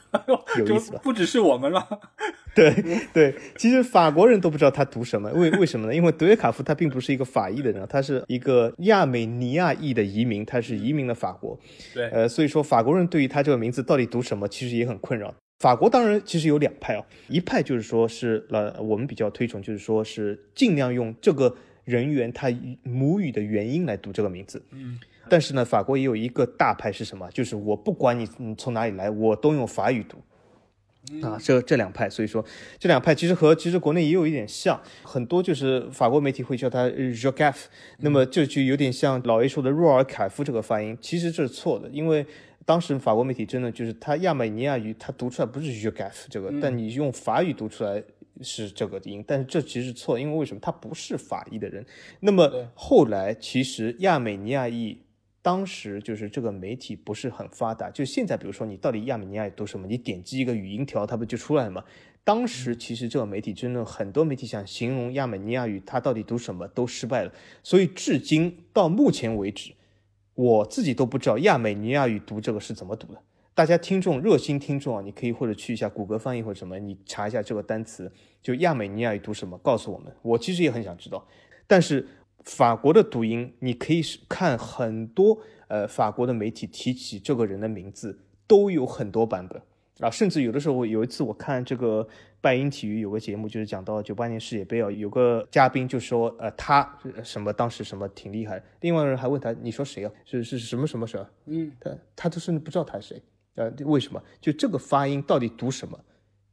有意思吧？不只是我们了。对对，其实法国人都不知道他读什么，为为什么呢？因为德约卡夫他并不是一个法裔的人，他是一个亚美尼亚裔的移民，他是移民了法国。对，呃，所以说法国人对于他这个名字到底读什么，其实也很困扰。法国当然其实有两派哦，一派就是说是呃我们比较推崇，就是说是尽量用这个。人员他母语的原因来读这个名字，嗯，但是呢，法国也有一个大派是什么？就是我不管你你从哪里来，我都用法语读，啊，这这两派，所以说这两派其实和其实国内也有一点像，很多就是法国媒体会叫他 j a q u e f 那么这就有点像老 A 说的若尔凯夫这个发音，其实这是错的，因为当时法国媒体真的就是他亚美尼亚语他读出来不是 a u e f 这个，但你用法语读出来。是这个音，但是这其实是错，因为为什么他不是法裔的人？那么后来其实亚美尼亚裔当时就是这个媒体不是很发达，就现在比如说你到底亚美尼亚语读什么，你点击一个语音条，它不就出来了吗？当时其实这个媒体真的很多媒体想形容亚美尼亚语它到底读什么都失败了，所以至今到目前为止，我自己都不知道亚美尼亚语读这个是怎么读的。大家听众热心听众啊，你可以或者去一下谷歌翻译或者什么，你查一下这个单词，就亚美尼亚语读什么，告诉我们。我其实也很想知道。但是法国的读音，你可以看很多呃法国的媒体提起这个人的名字，都有很多版本啊。甚至有的时候，有一次我看这个拜因体育有个节目，就是讲到九八年世界杯啊，有个嘉宾就说呃他什么当时什么挺厉害，另外人还问他你说谁啊？是是什么什么什么嗯，他他都甚至不知道他是谁。呃，为什么？就这个发音到底读什么，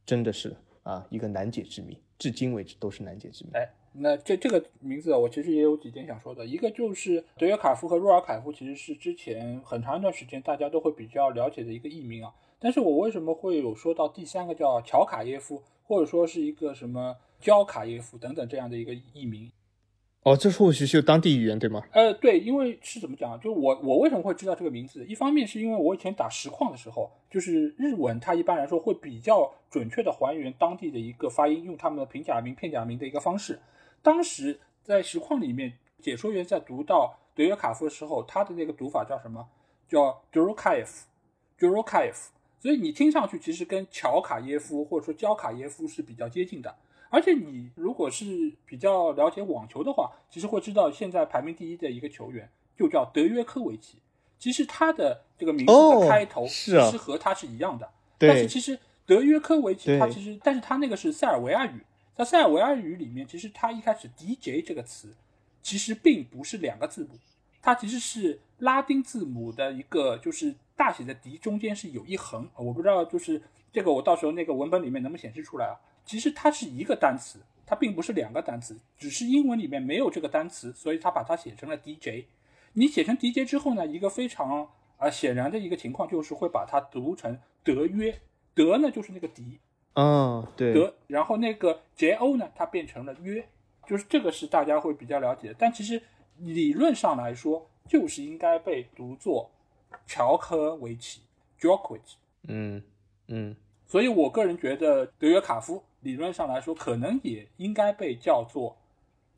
真的是啊一个难解之谜，至今为止都是难解之谜。哎，那这这个名字我其实也有几点想说的，一个就是德约卡夫和若尔凯夫其实是之前很长一段时间大家都会比较了解的一个艺名啊，但是我为什么会有说到第三个叫乔卡耶夫，或者说是一个什么焦卡耶夫等等这样的一个译名？哦，这或许是当地语言对吗？呃，对，因为是怎么讲？就我我为什么会知道这个名字？一方面是因为我以前打实况的时候，就是日文，它一般来说会比较准确的还原当地的一个发音，用他们的平假名、片假名的一个方式。当时在实况里面，解说员在读到德约卡夫的时候，他的那个读法叫什么？叫 d e e 所以你听上去其实跟乔卡耶夫或者说焦卡耶夫是比较接近的。而且你如果是比较了解网球的话，其实会知道现在排名第一的一个球员就叫德约科维奇。其实他的这个名字的开头其实和他是一样的。但是其实德约科维奇他其实，但是他那个是塞尔维亚语，在塞尔维亚语里面，其实他一开始 DJ 这个词其实并不是两个字母，它其实是拉丁字母的一个就是大写的 D 中间是有一横，我不知道就是这个我到时候那个文本里面能不能显示出来啊？其实它是一个单词，它并不是两个单词，只是英文里面没有这个单词，所以它把它写成了 DJ。你写成 DJ 之后呢，一个非常啊显然的一个情况就是会把它读成德约，德呢就是那个迪嗯，对，德，然后那个 JO 呢它变成了约，就是这个是大家会比较了解的，但其实理论上来说。就是应该被读作乔科维奇 （Djokovic）。嗯嗯，所以我个人觉得德约卡夫理论上来说，可能也应该被叫做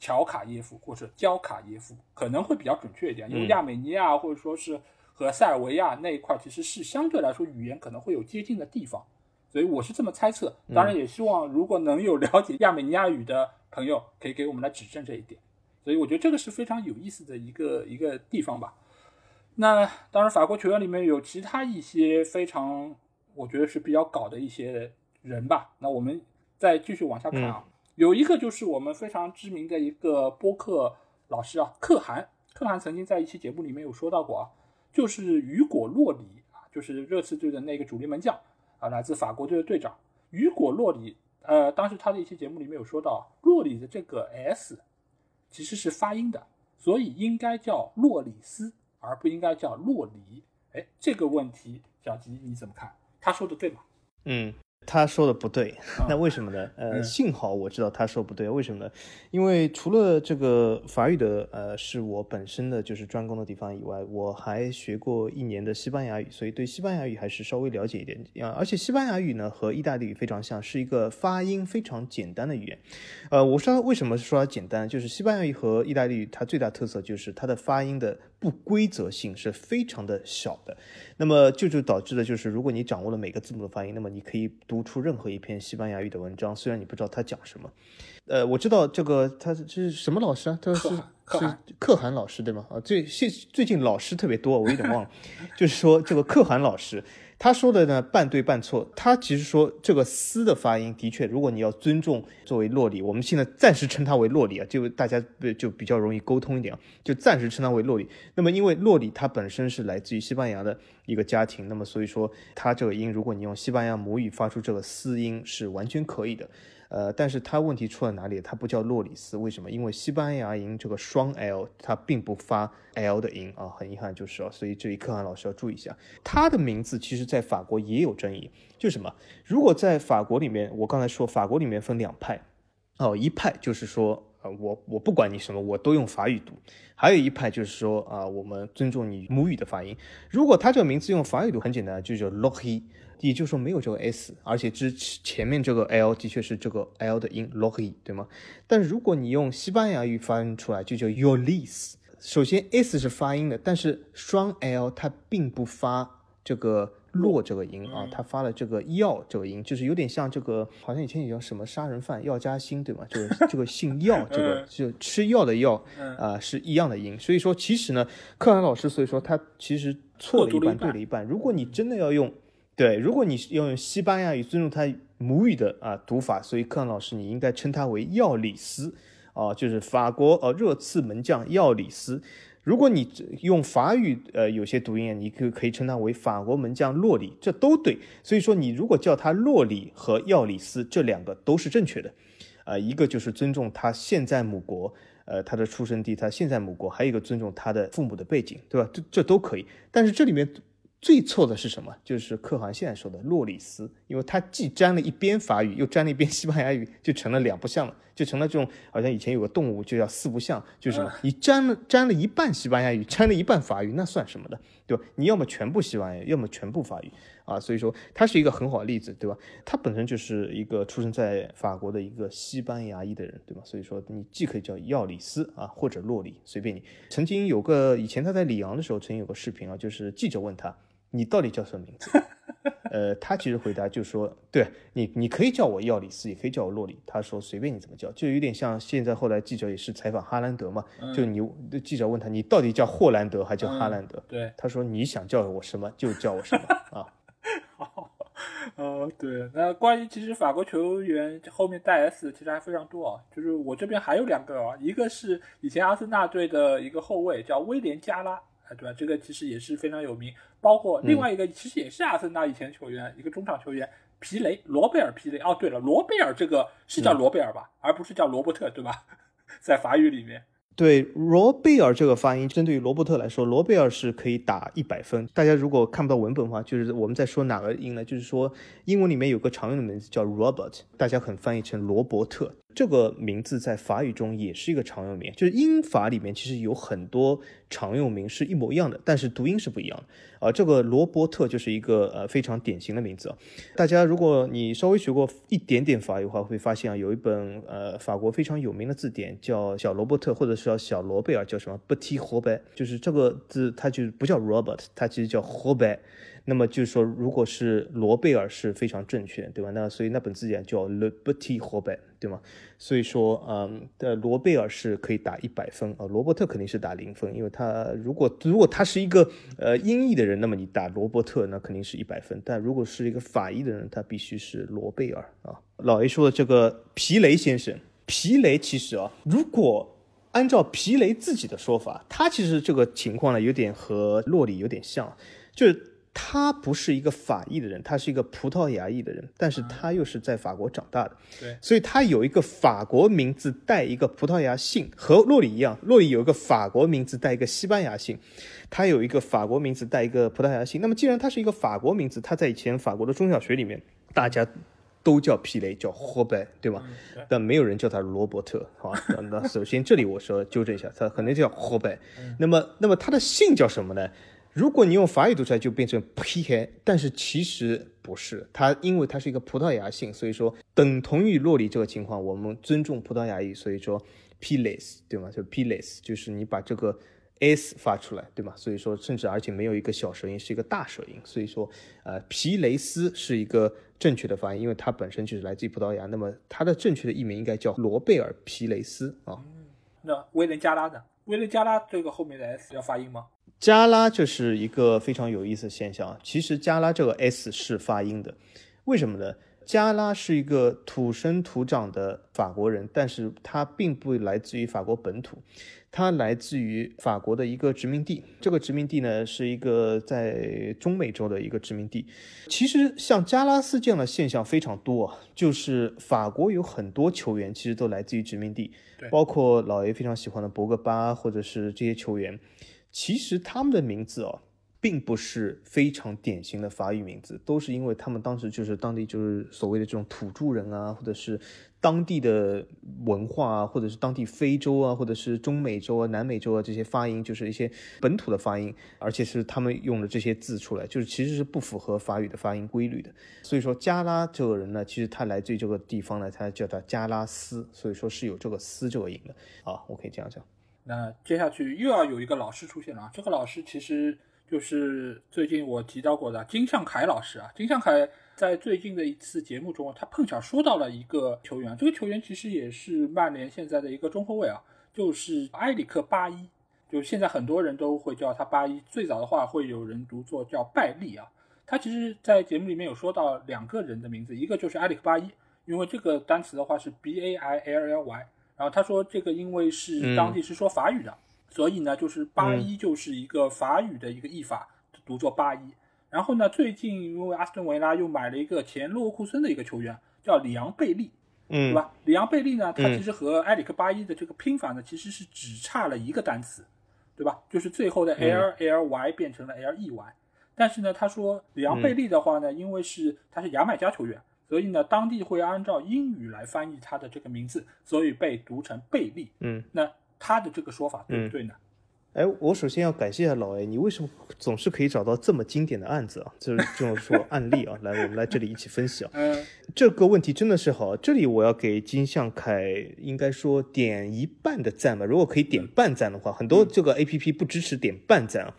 乔卡耶夫或者焦卡耶夫，可能会比较准确一点。因为亚美尼亚或者说是和塞尔维亚那一块，其实是相对来说语言可能会有接近的地方，所以我是这么猜测。当然，也希望如果能有了解亚美尼亚语的朋友，可以给我们来指正这一点。所以我觉得这个是非常有意思的一个一个地方吧。那当然，法国球员里面有其他一些非常，我觉得是比较搞的一些人吧。那我们再继续往下看啊，有一个就是我们非常知名的一个播客老师啊，可汗。可汗曾经在一期节目里面有说到过啊，就是雨果洛里啊，就是热刺队的那个主力门将啊，来自法国队的队长雨果洛里。呃，当时他的一期节目里面有说到，洛里的这个 S。其实是发音的，所以应该叫洛里斯，而不应该叫洛里。哎，这个问题，小吉你怎么看？他说的对吗？嗯。他说的不对，那为什么呢？呃，幸好我知道他说不对，为什么呢？因为除了这个法语的，呃，是我本身的就是专攻的地方以外，我还学过一年的西班牙语，所以对西班牙语还是稍微了解一点。啊，而且西班牙语呢和意大利语非常像，是一个发音非常简单的语言。呃，我说为什么说它简单，就是西班牙语和意大利语它最大特色就是它的发音的。不规则性是非常的小的，那么就就导致的就是，如果你掌握了每个字母的发音，那么你可以读出任何一篇西班牙语的文章，虽然你不知道他讲什么。呃，我知道这个他是什么老师啊？他是是可汗老师对吗？啊，最现最近老师特别多，我有点忘了。就是说这个可汗老师。他说的呢半对半错，他其实说这个“斯”的发音的确，如果你要尊重作为洛里，我们现在暂时称他为洛里啊，就大家就比较容易沟通一点啊，就暂时称他为洛里。那么因为洛里他本身是来自于西班牙的一个家庭，那么所以说他这个音，如果你用西班牙母语发出这个“斯”音是完全可以的。呃，但是它问题出在哪里？它不叫洛里斯，为什么？因为西班牙音这个双 L 它并不发 L 的音啊，很遗憾就是啊，所以这里可汗老师要注意一下。他的名字其实在法国也有争议，就是什么？如果在法国里面，我刚才说法国里面分两派，哦，一派就是说，呃，我我不管你什么，我都用法语读；还有一派就是说，啊，我们尊重你母语的发音。如果他这个名字用法语读，很简单，就叫 loki 也就是说没有这个 s，而且之前面这个 l 的确是这个 l 的音 l o i 对吗？但如果你用西班牙语发音出来，就叫 your l i s 首先 s 是发音的，但是双 l 它并不发这个落这个音啊，它发了这个药这个音，就是有点像这个，好像以前也叫什么杀人犯药家鑫对吗？这个这个姓药，这个就吃药的药啊，是一样的音。所以说其实呢，克兰老师所以说他其实错了一半，对了一半。如果你真的要用。对，如果你是要用西班牙语尊重他母语的啊读法，所以克朗老师你应该称他为药里斯，啊，就是法国呃热刺门将药里斯。如果你用法语呃有些读音，你可可以称他为法国门将洛里，这都对。所以说你如果叫他洛里和药里斯，这两个都是正确的，啊，一个就是尊重他现在母国，呃，他的出生地，他现在母国，还有一个尊重他的父母的背景，对吧？这这都可以。但是这里面。最错的是什么？就是可汗现在说的洛里斯，因为他既沾了一边法语，又沾了一边西班牙语，就成了两不像了，就成了这种好像以前有个动物就叫四不像，就是什么？你沾了沾了一半西班牙语，沾了一半法语，那算什么的，对吧？你要么全部西班牙语，要么全部法语啊。所以说，它是一个很好的例子，对吧？他本身就是一个出生在法国的一个西班牙裔的人，对吧？所以说，你既可以叫药里斯啊，或者洛里，随便你。曾经有个以前他在里昂的时候，曾经有个视频啊，就是记者问他。你到底叫什么名字？呃，他其实回答就说：“对你，你可以叫我药里斯，也可以叫我洛里。”他说：“随便你怎么叫，就有点像现在后来记者也是采访哈兰德嘛，就你记者问他，你到底叫霍兰德还叫哈兰德？对，他说你想叫我什么就叫我什么 啊。好，哦，对，那关于其实法国球员后面带 S 其实还非常多啊，就是我这边还有两个啊，一个是以前阿森纳队的一个后卫叫威廉加拉。啊，对吧？这个其实也是非常有名。包括另外一个，其实也是阿森纳以前球员，一个中场球员皮雷，罗贝尔皮雷。哦，对了，罗贝尔这个是叫罗贝尔吧，而不是叫罗伯特，对吧？在法语里面。对罗贝尔这个发音，针对于罗伯特来说，罗贝尔是可以打一百分。大家如果看不到文本的话，就是我们在说哪个音呢？就是说英文里面有个常用的名字叫 Robert，大家可能翻译成罗伯特。这个名字在法语中也是一个常用名，就是英法里面其实有很多常用名是一模一样的，但是读音是不一样的。啊，这个罗伯特就是一个呃非常典型的名字啊。大家如果你稍微学过一点点法语的话，会发现啊，有一本呃法国非常有名的字典叫小罗伯特，或者是叫小罗贝尔，叫什么 Petit Robert，就是这个字它就不叫 Robert，它其实叫 Robert。那么就是说，如果是罗贝尔是非常正确，对吧？那所以那本字典叫 Le Petit Robert，对吗？所以说，嗯，的罗贝尔是可以打一百分啊，罗伯特肯定是打零分，因为他如果如果他是一个呃音译的人，那么你打罗伯特那肯定是一百分，但如果是一个法译的人，他必须是罗贝尔啊。老 A 说的这个皮雷先生，皮雷其实啊，如果按照皮雷自己的说法，他其实这个情况呢，有点和洛里有点像，就是。他不是一个法裔的人，他是一个葡萄牙裔的人，但是他又是在法国长大的，对，所以他有一个法国名字带一个葡萄牙姓，和洛里一样，洛里有一个法国名字带一个西班牙姓，他有一个法国名字带一个葡萄牙姓。那么既然他是一个法国名字，他在以前法国的中小学里面，大家都叫皮雷，叫霍贝，对吧？但没有人叫他罗伯特，好吧？那首先这里我说纠正一下，他可能叫霍贝。那么，那么他的姓叫什么呢？如果你用法语读出来，就变成皮黑，但是其实不是，它因为它是一个葡萄牙姓，所以说等同于洛里这个情况，我们尊重葡萄牙语，所以说 Piles，对吗？就 Piles，就是你把这个 s 发出来，对吗？所以说甚至而且没有一个小舌音，是一个大舌音，所以说呃皮雷斯是一个正确的发音，因为它本身就是来自于葡萄牙，那么它的正确的译名应该叫罗贝尔皮雷斯啊。那威廉加拉呢？威廉加拉这个后面的 s 要发音吗？加拉这是一个非常有意思的现象啊。其实加拉这个 s 是发音的，为什么呢？加拉是一个土生土长的法国人，但是他并不来自于法国本土，他来自于法国的一个殖民地。这个殖民地呢，是一个在中美洲的一个殖民地。其实像加拉斯这样的现象非常多，就是法国有很多球员其实都来自于殖民地，包括老爷非常喜欢的博格巴或者是这些球员。其实他们的名字哦，并不是非常典型的法语名字，都是因为他们当时就是当地就是所谓的这种土著人啊，或者是当地的文化啊，或者是当地非洲啊，或者是中美洲啊、南美洲啊这些发音，就是一些本土的发音，而且是他们用的这些字出来，就是其实是不符合法语的发音规律的。所以说加拉这个人呢，其实他来自于这个地方呢，他叫他加拉斯，所以说是有这个斯这个音的啊，我可以这样讲。那接下去又要有一个老师出现了啊！这个老师其实就是最近我提到过的金向凯老师啊。金向凯在最近的一次节目中，他碰巧说到了一个球员，这个球员其实也是曼联现在的一个中后卫啊，就是埃里克巴伊。就现在很多人都会叫他巴伊，最早的话会有人读作叫拜利啊。他其实，在节目里面有说到两个人的名字，一个就是埃里克巴伊，因为这个单词的话是 B A I L L Y。然后他说，这个因为是当地是说法语的，所以呢，就是八一就是一个法语的一个译法，读作八一。然后呢，最近因为阿斯顿维拉又买了一个前洛沃库森的一个球员，叫里昂贝利，嗯，对吧？里昂贝利呢，他其实和埃里克巴伊的这个拼法呢，其实是只差了一个单词，对吧？就是最后的 L L Y 变成了 L E Y。但是呢，他说里昂贝利的话呢，因为是他是牙买加球员。所以呢，当地会按照英语来翻译他的这个名字，所以被读成贝利。嗯，那他的这个说法对不对呢？哎，我首先要感谢一下老 A，你为什么总是可以找到这么经典的案子啊？就是这种说 案例啊，来，我们来这里一起分析啊。嗯，这个问题真的是好，这里我要给金向凯应该说点一半的赞吧。如果可以点半赞的话，很多这个 A P P 不支持点半赞啊。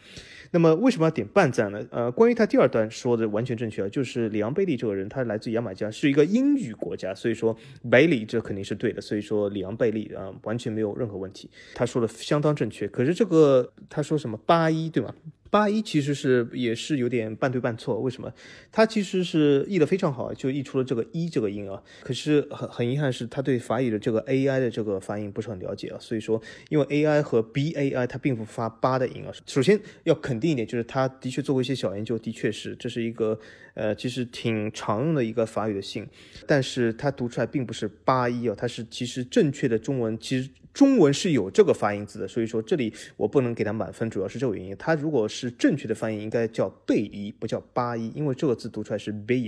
那么为什么要点半赞呢？呃，关于他第二段说的完全正确啊，就是里昂贝利这个人，他来自牙买加，是一个英语国家，所以说贝利这肯定是对的，所以说里昂贝利啊完全没有任何问题，他说的相当正确。可是这个他说什么八一对吗？八一其实是也是有点半对半错，为什么？他其实是译的非常好，就译出了这个一这个音啊。可是很很遗憾是，他对法语的这个 A I 的这个发音不是很了解啊。所以说，因为 A I 和 B A I 它并不发八的音啊。首先要肯定一点，就是他的确做过一些小研究，的确是这是一个呃其实挺常用的一个法语的姓，但是它读出来并不是八一哦，它是其实正确的中文其实。中文是有这个发音字的，所以说这里我不能给它满分，主要是这个原因。它如果是正确的翻译，应该叫贝伊，不叫八一，因为这个字读出来是贝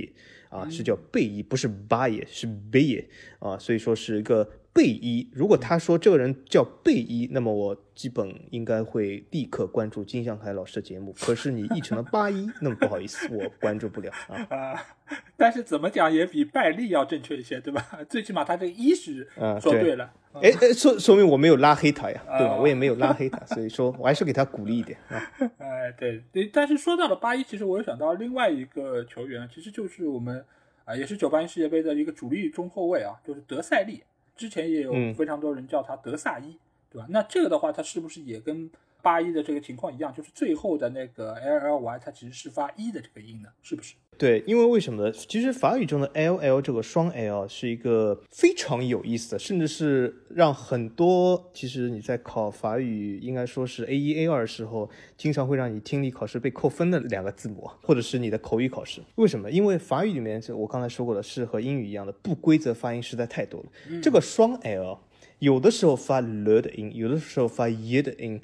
啊，是叫贝伊，不是巴耶，是贝耶啊，所以说是一个。贝一，如果他说这个人叫贝一，那么我基本应该会立刻关注金向凯老师的节目。可是你译成了八一，那么不好意思，我关注不了啊。啊，但是怎么讲也比拜利要正确一些，对吧？最起码他这个一是说对了。哎哎，说说明我没有拉黑他呀，对吧？我也没有拉黑他，所以说我还是给他鼓励一点啊。哎，对对，但是说到了八一，其实我又想到另外一个球员，其实就是我们啊，也是九八年世界杯的一个主力中后卫啊，就是德塞利。之前也有非常多人叫他德萨伊，对吧？那这个的话，他是不是也跟八一的这个情况一样？就是最后的那个 L L Y，它其实是发一的这个音的？是不是？对，因为为什么呢？其实法语中的 L L 这个双 L 是一个非常有意思的，甚至是让很多其实你在考法语，应该说是 A 一 A 二的时候，经常会让你听力考试被扣分的两个字母，或者是你的口语考试。为什么？因为法语里面，我刚才说过的是和英语一样的不规则发音实在太多了。这个双 L 有的时候发 L 的音，有的时候发 Y 的音。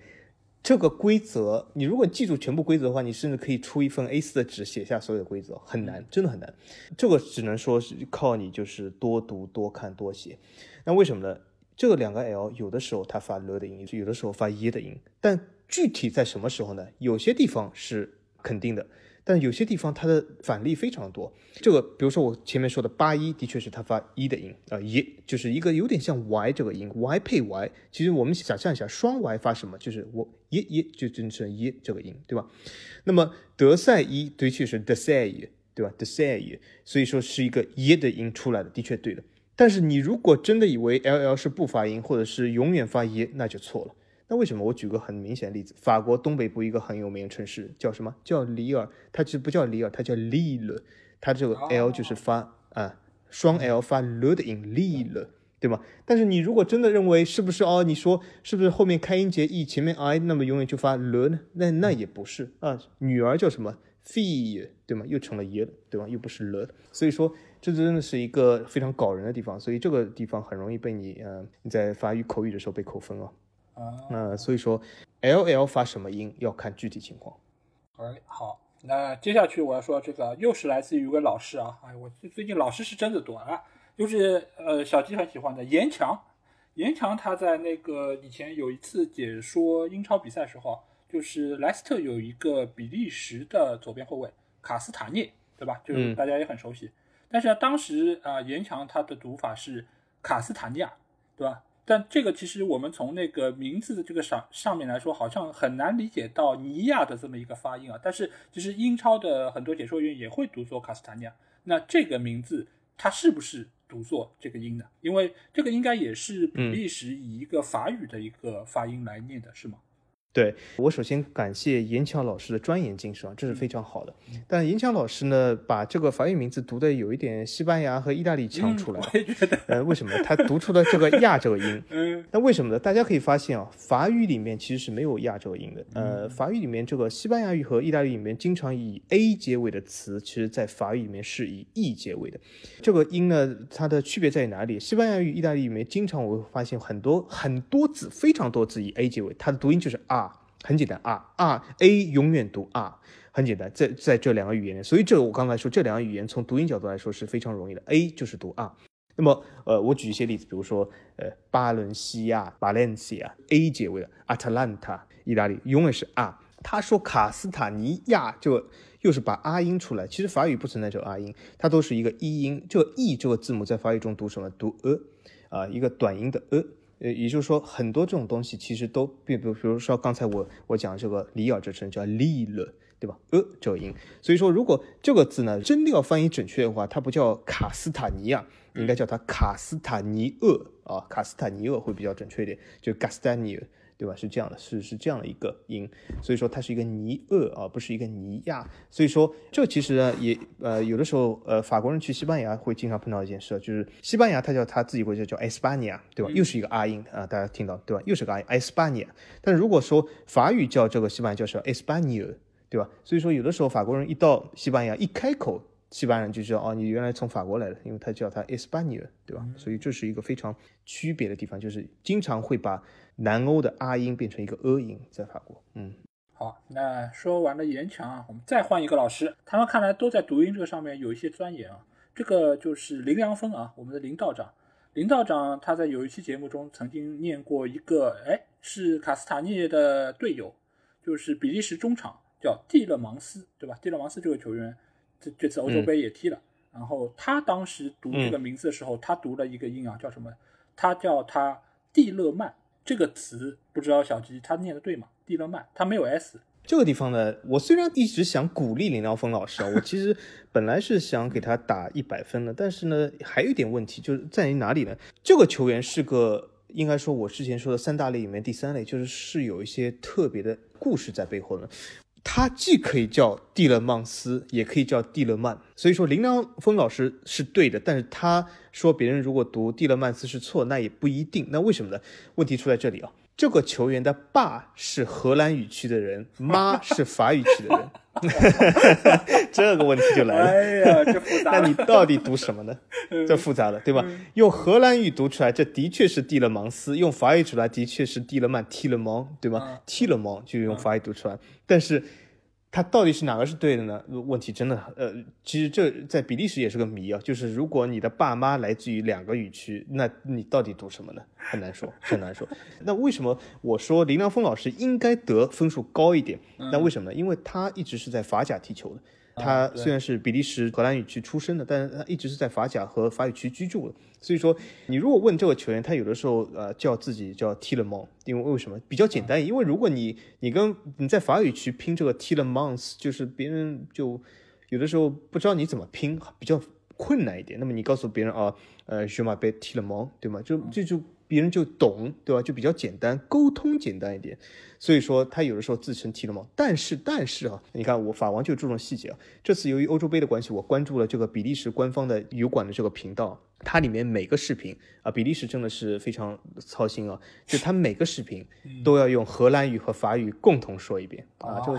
这个规则，你如果记住全部规则的话，你甚至可以出一份 A4 的纸写下所有的规则，很难，真的很难。这个只能说是靠你就是多读、多看、多写。那为什么呢？这个两个 L 有的时候它发 L 的音，有的时候发 Y 的音，但具体在什么时候呢？有些地方是肯定的。但有些地方它的反例非常多，这个比如说我前面说的八一，的确是它发一的音啊，一就是一个有点像 y 这个音，y 配 y，其实我们想象一下，双 y 发什么？就是我一一就真成一这个音，对吧？那么德赛一的确是德赛一，对吧？德赛一，所以说是一个一的音出来的，的确对的。但是你如果真的以为 l l 是不发音，或者是永远发一，那就错了。那为什么？我举个很明显的例子，法国东北部一个很有名的城市叫什么？叫里尔，它其实不叫里尔，它叫利勒，它这个 l 就是发啊双 l 发 l 的音，利勒，对吗？但是你如果真的认为是不是哦？你说是不是后面开音节 e 前面 i，那么永远就发 l 呢？那那也不是啊，女儿叫什么 fee，对吗？又成了耶了，对吧？又不是 l，所以说这真的是一个非常搞人的地方，所以这个地方很容易被你呃你在法语口语的时候被扣分哦。啊，那所以说，L L 发什么音要看具体情况。哎，好，那接下去我要说这个又是来自于一位老师啊，哎，我最近老师是真的多啊，就是呃小鸡很喜欢的严强，严强他在那个以前有一次解说英超比赛时候，就是莱斯特有一个比利时的左边后卫卡斯塔涅，对吧？就是大家也很熟悉，但是当时啊严强他的读法是卡斯塔尼亚，对吧？但这个其实我们从那个名字的这个上上面来说，好像很难理解到尼亚的这么一个发音啊。但是其实英超的很多解说员也会读作卡斯塔尼亚。那这个名字它是不是读作这个音呢？因为这个应该也是比利时以一个法语的一个发音来念的，是吗？对我首先感谢严强老师的钻研精神啊，这是非常好的。但严强老师呢，把这个法语名字读的有一点西班牙和意大利腔出来了。呃，为什么？他读出了这个亚这个音。嗯。那为什么呢？大家可以发现啊，法语里面其实是没有亚洲音的。呃，法语里面这个西班牙语和意大利里面经常以 a 结尾的词，其实在法语里面是以 e 结尾的。这个音呢，它的区别在于哪里？西班牙语、意大利里面经常我会发现很多很多字，非常多字以 a 结尾，它的读音就是啊。很简单啊啊，a 永远读啊，很简单，在在这两个语言里，所以这我刚才说这两个语言从读音角度来说是非常容易的，a 就是读啊。那么呃，我举一些例子，比如说呃，巴伦西亚 （Valencia），a 结尾的；Atalanta，意大利，永远是啊。他说卡斯塔尼亚就又是把啊音出来，其实法语不存在这个啊音，它都是一个一音。这个 e 这个字母在法语中读什么？读呃啊，一个短音的呃。呃，也就是说，很多这种东西其实都，并不，比如说刚才我我讲这个里尔这声叫利了，对吧？呃，这个音。所以说，如果这个字呢，真的要翻译准确的话，它不叫卡斯塔尼亚，应该叫它卡斯塔尼厄啊，卡斯塔尼厄会比较准确一点，就 Gastanier 对吧？是这样的，是是这样的一个音，所以说它是一个尼厄啊，不是一个尼亚。所以说这其实呢也呃有的时候呃法国人去西班牙会经常碰到一件事，就是西班牙它叫它自己国家叫埃斯巴尼亚，对吧？又是一个阿音啊，大家听到对吧？又是个阿音埃斯巴尼亚。但如果说法语叫这个西班牙叫是埃斯巴尼亚，对吧？所以说有的时候法国人一到西班牙一开口。西班牙人就知道哦，你原来从法国来的，因为他叫他 Espanya，对吧？所以这是一个非常区别的地方，就是经常会把南欧的阿音变成一个阿音，在法国。嗯，好，那说完了严强啊，我们再换一个老师，他们看来都在读音这个上面有一些钻研啊。这个就是林良锋啊，我们的林道长。林道长他在有一期节目中曾经念过一个，哎，是卡斯塔涅的队友，就是比利时中场叫蒂勒芒斯，对吧？蒂勒芒斯这个球员。这这次欧洲杯也踢了，然后他当时读这个名字的时候，他读了一个音啊，叫什么？他叫他蒂勒曼这个词，不知道小吉他念的对吗？蒂勒曼，他没有 s。这个地方呢，我虽然一直想鼓励林良峰老师啊，我其实 本来是想给他打一百分的，但是呢，还有一点问题，就是在于哪里呢？这个球员是个，应该说我之前说的三大类里面第三类，就是是有一些特别的故事在背后的。它既可以叫蒂勒曼斯，也可以叫蒂勒曼，所以说林良锋老师是对的，但是他说别人如果读蒂勒曼斯是错，那也不一定。那为什么呢？问题出在这里啊。这个球员的爸是荷兰语区的人，妈是法语区的人，这个问题就来了。哎呀，这复杂。那你到底读什么呢？这复杂了，对吧？用荷兰语读出来，这的确是蒂勒芒斯；用法语出来，的确是蒂勒曼、蒂勒芒，对吗？蒂勒芒就用法语读出来，但是。它到底是哪个是对的呢？问题真的，呃，其实这在比利时也是个谜啊。就是如果你的爸妈来自于两个语区，那你到底读什么呢？很难说，很难说。那为什么我说林良峰老师应该得分数高一点？那为什么呢？因为他一直是在法甲踢球的。他虽然是比利时荷兰语区出生的，但是他一直是在法甲和法语区居住的。所以说，你如果问这个球员，他有的时候呃叫自己叫 t i l e m o n 因为为什么比较简单？因为如果你你跟你在法语区拼这个 t i l e m o n s 就是别人就有的时候不知道你怎么拼，比较困难一点。那么你告诉别人啊，呃 j e m a b e t i l e m o n 对吗？就这就。别人就懂，对吧？就比较简单，沟通简单一点。所以说他有的时候自称踢了嘛，但是但是啊，你看我法王就注重细节啊。这次由于欧洲杯的关系，我关注了这个比利时官方的油管的这个频道，它里面每个视频啊，比利时真的是非常操心啊，就他每个视频都要用荷兰语和法语共同说一遍啊，就。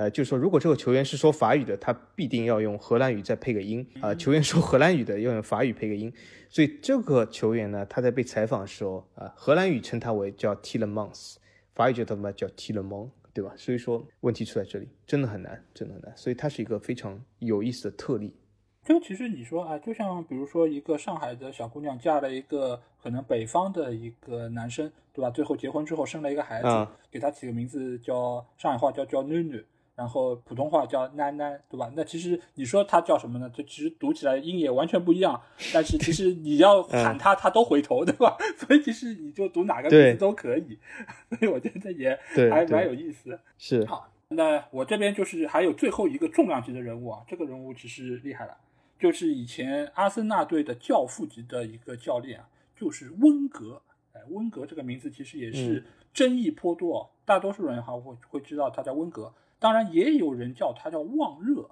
呃，就是说，如果这个球员是说法语的，他必定要用荷兰语再配个音啊；球员说荷兰语的，要用法语配个音。所以这个球员呢，他在被采访的时候啊，荷兰语称他为叫 t i l e m a n s 法语叫他妈叫 t i l e m a n 对吧？所以说问题出在这里，真的很难，真的很难。所以他是一个非常有意思的特例。就其实你说啊，就像比如说一个上海的小姑娘嫁了一个可能北方的一个男生，对吧？最后结婚之后生了一个孩子，给他起个名字叫上海话叫叫囡囡。然后普通话叫囡囡，对吧？那其实你说他叫什么呢？就其实读起来音也完全不一样。但是其实你要 喊他，他都回头，对吧？所以其实你就读哪个名字都可以。所以我觉得也还蛮有意思。是好，那我这边就是还有最后一个重量级的人物啊，这个人物其实厉害了，就是以前阿森纳队的教父级的一个教练啊，就是温格。哎，温格这个名字其实也是争议颇多，大多数人哈会会知道他叫温格。当然，也有人叫他叫旺热，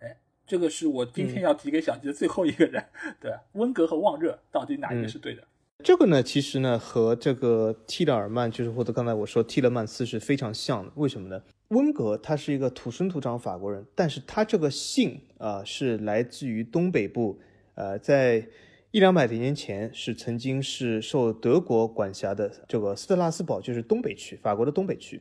哎，这个是我今天要提给小吉的最后一个人。对，温格和旺热到底哪一个是对的？这个呢，其实呢和这个蒂勒尔曼，就是或者刚才我说蒂勒曼斯是非常像的。为什么呢？温格他是一个土生土长法国人，但是他这个姓啊是来自于东北部，呃，在一两百年前是曾经是受德国管辖的这个斯特拉斯堡，就是东北区，法国的东北区。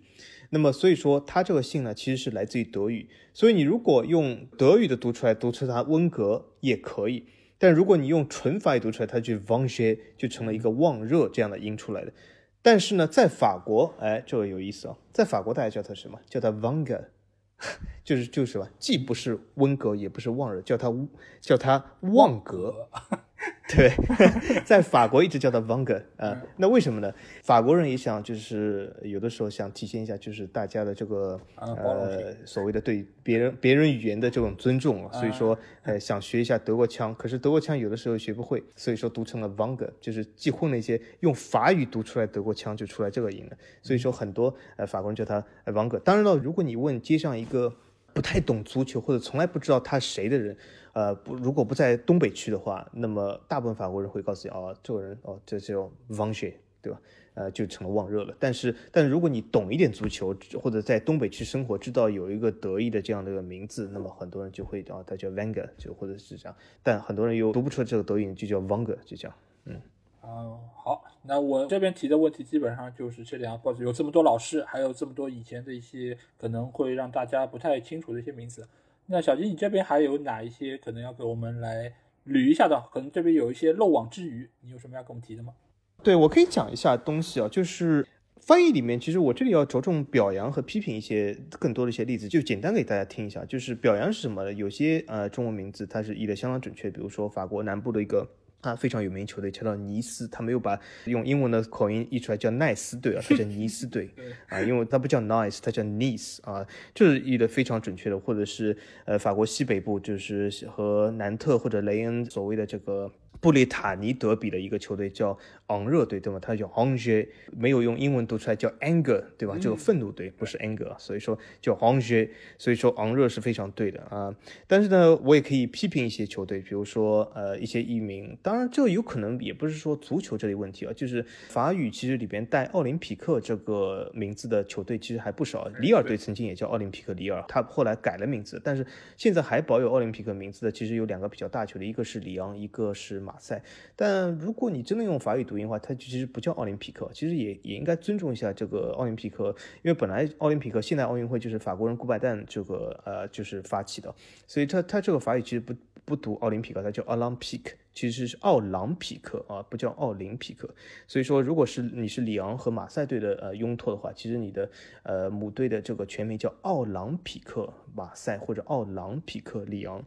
那么，所以说它这个姓呢，其实是来自于德语。所以你如果用德语的读出来，读出它温格也可以。但如果你用纯法语读出来，它就 v a n g e 就成了一个旺热这样的音出来的。但是呢，在法国，哎，这个有意思啊，在法国大家叫它什么？叫它 v a n g e 就是就是吧？既不是温格，也不是旺热，叫它叫它旺格。对，在法国一直叫他 Vanger 啊，那为什么呢？法国人也想就是有的时候想体现一下，就是大家的这个呃所谓的对别人别人语言的这种尊重，所以说呃想学一下德国腔，可是德国腔有的时候学不会，所以说读成了 Vanger，就是既混了一些用法语读出来德国腔就出来这个音了，所以说很多呃法国人叫他 Vanger。当然了，如果你问街上一个不太懂足球或者从来不知道他谁的人。呃，不，如果不在东北区的话，那么大部分法国人会告诉你，哦，这个人，哦，这叫 v a n g e 对吧？呃，就成了旺热了。但是，但如果你懂一点足球，或者在东北区生活，知道有一个德意的这样的一个名字，那么很多人就会，哦，他叫 v a n g e r 就或者是这样。但很多人又读不出这个德语，就叫 v a n g e r 就这样。嗯，哦，好，那我这边提的问题基本上就是这两个 boss，有这么多老师，还有这么多以前的一些可能会让大家不太清楚的一些名字。那小金，你这边还有哪一些可能要给我们来捋一下的？可能这边有一些漏网之鱼，你有什么要跟我们提的吗？对，我可以讲一下东西啊，就是翻译里面，其实我这里要着重表扬和批评一些更多的一些例子，就简单给大家听一下。就是表扬是什么呢？有些呃中文名字它是译的相当准确，比如说法国南部的一个。他非常有名球队叫到尼斯，他没有把用英文的口音译出来叫奈斯队啊，他叫尼斯队 啊，因为他不叫 nice，他叫 nice 啊，就是译的非常准确的，或者是呃法国西北部就是和南特或者雷恩所谓的这个。布列塔尼德比的一个球队叫昂热队，对吗？它叫 Angers，没有用英文读出来叫 anger，对吧？这个愤怒队不是 anger，所以说叫 Angers，所以说昂热是非常对的啊。但是呢，我也可以批评一些球队，比如说呃一些译名，当然这有可能也不是说足球这类问题啊，就是法语其实里边带奥林匹克这个名字的球队其实还不少，里尔队曾经也叫奥林匹克里尔，他后来改了名字，但是现在还保有奥林匹克名字的其实有两个比较大球队，一个是里昂，一个是马。赛，但如果你真的用法语读音的话，它其实不叫奥林匹克，其实也也应该尊重一下这个奥林匹克，因为本来奥林匹克现代奥运会就是法国人古拜旦这个呃就是发起的，所以它它这个法语其实不不读奥林匹克，它叫 Olympic。其实是奥朗匹克啊，不叫奥林匹克。所以说，如果是你是里昂和马赛队的呃拥托的话，其实你的呃母队的这个全名叫奥朗匹克马赛或者奥朗匹克里昂。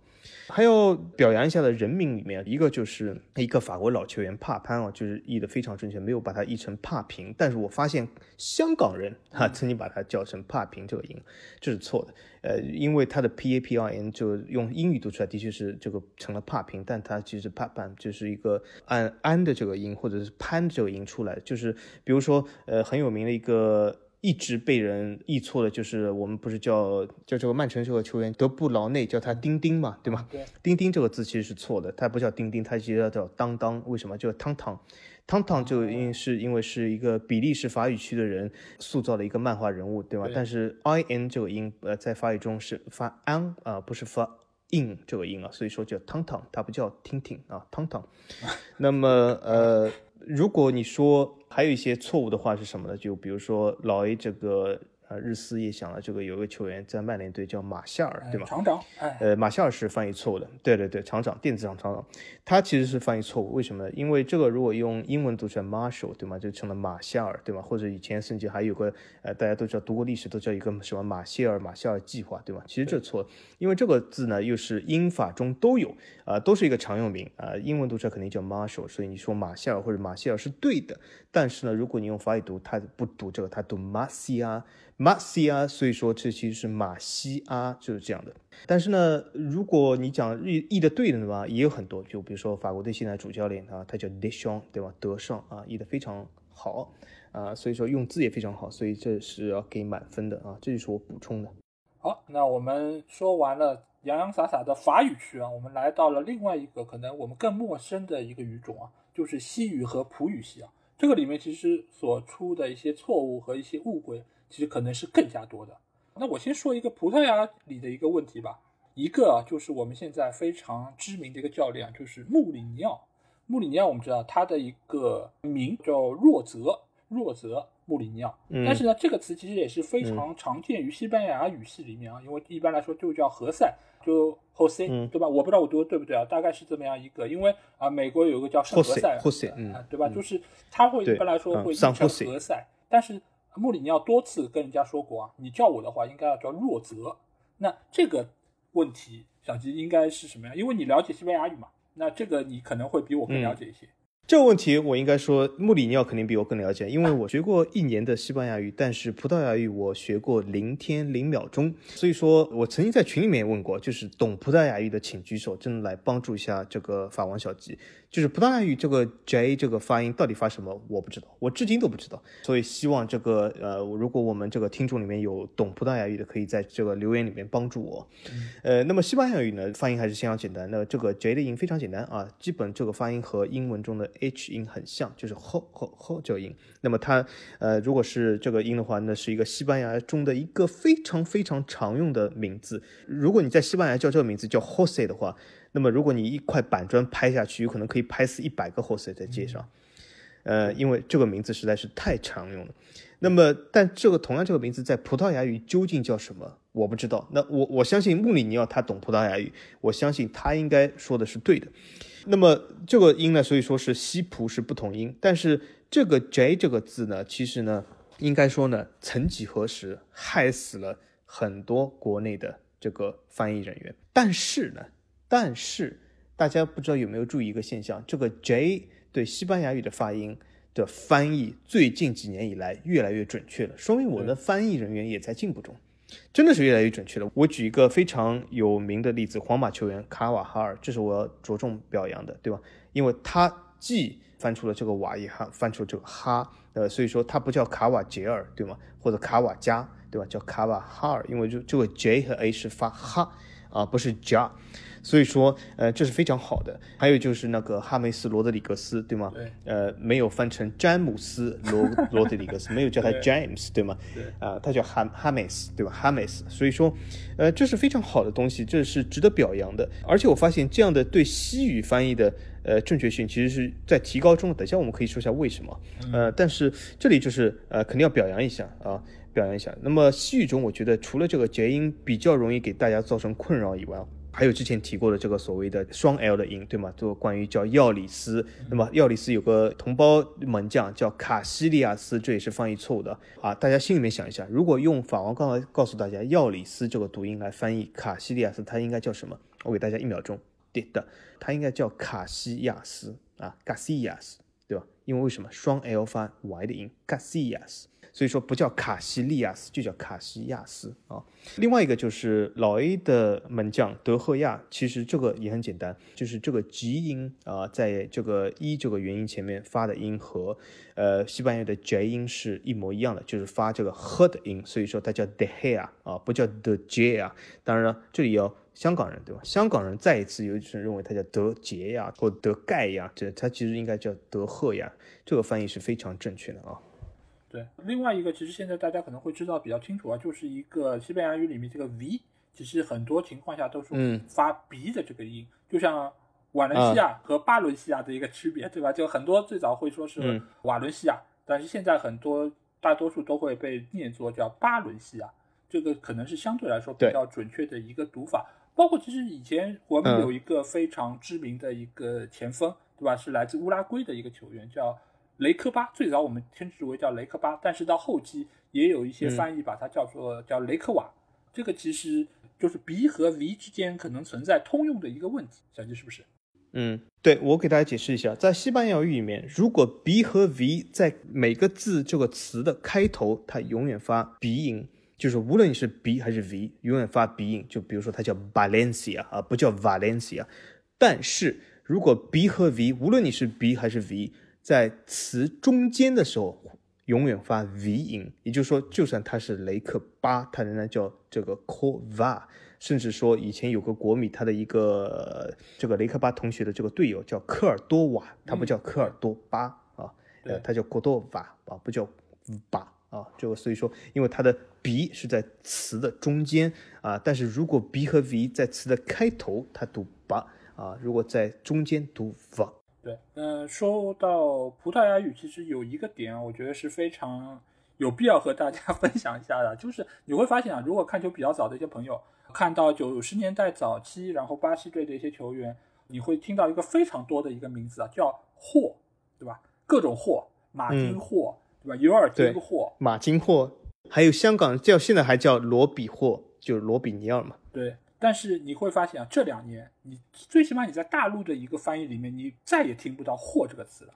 还有表扬一下的人名里面，一个就是一个法国老球员帕潘啊，就是译的非常正确，没有把它译成帕平。但是我发现香港人哈曾经把它叫成帕平这个音，这是错的。呃，因为它的 P A P R N 就用英语读出来的确是这个成了帕平，但它其实帕潘就是一个按安的这个音或者是潘这个音出来，就是比如说呃很有名的一个一直被人译错的，就是我们不是叫叫这个曼城这个球员德布劳内叫他丁丁嘛，对吗？对，丁丁这个字其实是错的，它不叫丁丁，它其实叫当当，为什么叫汤汤？汤汤就因是因为是一个比利时法语区的人塑造的一个漫画人物，对吧？但是 i n 这个音，呃，在法语中是发 an 啊，不是发 in 这个音啊，所以说叫 tongton，它不叫听听啊，tongton。那么呃，如果你说还有一些错误的话是什么呢？就比如说老 A 这个。啊，日思夜想了，这个有个球员在曼联队叫马夏尔，对吗？厂长，呃，马夏尔是翻译错误的，对对对，厂长，电子厂厂长，他其实是翻译错误，为什么呢？因为这个如果用英文读出来 Marshall，对吗？就成了马夏尔，对吗？或者以前甚至还有个，呃，大家都知道读过历史都叫一个什么马歇尔马夏尔计划，对吗？其实这错，因为这个字呢又是英法中都有，啊，都是一个常用名，啊，英文读出来肯定叫 Marshall，所以你说马夏尔或者马歇尔是对的，但是呢，如果你用法语读，它不读这个，它读马西亚。马西亚，所以说这其实是马西阿，就是这样的。但是呢，如果你讲译译的对的话，也有很多，就比如说法国队现在主教练啊，他叫德尚对吧？德尚啊，译的非常好啊，所以说用字也非常好，所以这是要给满分的啊，这就是我补充的。好，那我们说完了洋洋洒洒的法语区啊，我们来到了另外一个可能我们更陌生的一个语种啊，就是西语和普语系啊。这个里面其实所出的一些错误和一些误会。其实可能是更加多的。那我先说一个葡萄牙里的一个问题吧。一个啊，就是我们现在非常知名的一个教练，就是穆里尼奥。穆里尼奥我们知道他的一个名叫若泽，若泽穆里尼奥。但是呢，这个词其实也是非常常见于西班牙语系里面啊，因为一般来说就叫何塞，就 Jose，对吧？我不知道我读的对不对啊，大概是这么样一个。因为啊，美国有个叫圣何塞对吧？就是他会一般来说会译成何塞，但是。穆里尼奥多次跟人家说过啊，你叫我的话应该要叫若泽。那这个问题，小吉应该是什么呀？因为你了解西班牙语嘛，那这个你可能会比我更了解一些。这个问题我应该说，穆里尼奥肯定比我更了解，因为我学过一年的西班牙语，但是葡萄牙语我学过零天零秒钟，所以说我曾经在群里面问过，就是懂葡萄牙语的请举手，真的来帮助一下这个法王小吉。就是葡萄牙语这个 J 这个发音到底发什么，我不知道，我至今都不知道。所以希望这个呃，如果我们这个听众里面有懂葡萄牙语的，可以在这个留言里面帮助我。呃，那么西班牙语呢，发音还是相当简单。那这个 J 的音非常简单啊，基本这个发音和英文中的 H 音很像，就是 ho ho ho 这个音。那么它呃，如果是这个音的话，那是一个西班牙中的一个非常非常常用的名字。如果你在西班牙叫这个名字叫 Jose 的话。那么，如果你一块板砖拍下去，有可能可以拍死一百个 Jose 在街上，呃，因为这个名字实在是太常用了。那么，但这个同样这个名字在葡萄牙语究竟叫什么，我不知道。那我我相信穆里尼奥他懂葡萄牙语，我相信他应该说的是对的。那么这个音呢，所以说是西葡是不同音，但是这个 J 这个字呢，其实呢，应该说呢，曾几何时害死了很多国内的这个翻译人员，但是呢。但是大家不知道有没有注意一个现象，这个 J 对西班牙语的发音的翻译，最近几年以来越来越准确了，说明我的翻译人员也在进步中，真的是越来越准确了。我举一个非常有名的例子，皇马球员卡瓦哈尔，这是我要着重表扬的，对吧？因为他既翻出了这个瓦也哈翻出这个哈，呃，所以说他不叫卡瓦杰尔，对吗？或者卡瓦加，对吧？叫卡瓦哈尔，因为就这个 J 和 A 是发哈啊，不是加。所以说，呃，这是非常好的。还有就是那个哈梅斯·罗德里格斯，对吗？对。呃，没有翻成詹姆斯·罗 罗德里格斯，没有叫他 James，对吗？对。啊，他叫哈哈梅斯，对吧？哈梅斯。所以说，呃，这是非常好的东西，这是值得表扬的。而且我发现这样的对西语翻译的呃正确性，其实是在提高中。等下我们可以说一下为什么。呃，但是这里就是呃，肯定要表扬一下啊，表扬一下。那么西语中，我觉得除了这个结音比较容易给大家造成困扰以外，还有之前提过的这个所谓的双 L 的音，对吗？就关于叫药里斯，那么药里斯有个同胞门将叫卡西利亚斯，这也是翻译错误的啊！大家心里面想一下，如果用法王刚才告诉大家药里斯这个读音来翻译卡西利亚斯，它应该叫什么？我给大家一秒钟，对的，它应该叫卡西亚斯啊，卡西亚斯，对吧？因为为什么双 L 发 Y 的音，卡西亚斯。所以说不叫卡西利亚斯，就叫卡西亚斯啊。另外一个就是老 A 的门将德赫亚，其实这个也很简单，就是这个吉音啊，在这个一这个元音前面发的音和呃西班牙的 J 音是一模一样的，就是发这个呵的音，所以说它叫德赫亚啊，不叫德杰啊。当然了，这里要香港人对吧？香港人再一次有人认为它叫德杰呀或德盖呀，这它其实应该叫德赫亚，这个翻译是非常正确的啊。对，另外一个其实现在大家可能会知道比较清楚啊，就是一个西班牙语里面这个 v，其实很多情况下都是发 b 的这个音，就像瓦伦西亚和巴伦西亚的一个区别，对吧？就很多最早会说是瓦伦西亚，但是现在很多大多数都会被念作叫巴伦西亚，这个可能是相对来说比较准确的一个读法。包括其实以前我们有一个非常知名的一个前锋，对吧？是来自乌拉圭的一个球员叫。雷科巴最早我们称之为叫雷科巴，但是到后期也有一些翻译把它叫做叫雷克瓦，这个其实就是 B 和 V 之间可能存在通用的一个问题，小吉是不是？嗯，对我给大家解释一下，在西班牙语里面，如果 B 和 V 在每个字这个词的开头，它永远发鼻音，就是无论你是 B 还是 V，永远发鼻音。就比如说它叫 Valencia 啊，不叫 Valencia。但是如果 B 和 V，无论你是 B 还是 V。在词中间的时候，永远发 v 音，也就是说，就算他是雷克巴，他仍然叫这个 kova。甚至说，以前有个国米，他的一个这个雷克巴同学的这个队友叫科尔多瓦，他不叫科尔多巴啊，呃，他叫科多瓦啊，不叫巴啊。这个所以说，因为他的 b 是在词的中间啊，但是如果 b 和 v 在词的开头，他读巴啊；如果在中间读 v。对，嗯，说到葡萄牙语，其实有一个点，我觉得是非常有必要和大家 分享一下的，就是你会发现啊，如果看球比较早的一些朋友，看到九十年代早期，然后巴西队的一些球员，你会听到一个非常多的一个名字啊，叫霍，对吧？各种霍，马丁霍，对吧？尤尔金霍，马金霍，还有香港叫现在还叫罗比霍，就是罗比尼尔嘛。对。但是你会发现啊，这两年你最起码你在大陆的一个翻译里面，你再也听不到“货”这个词了，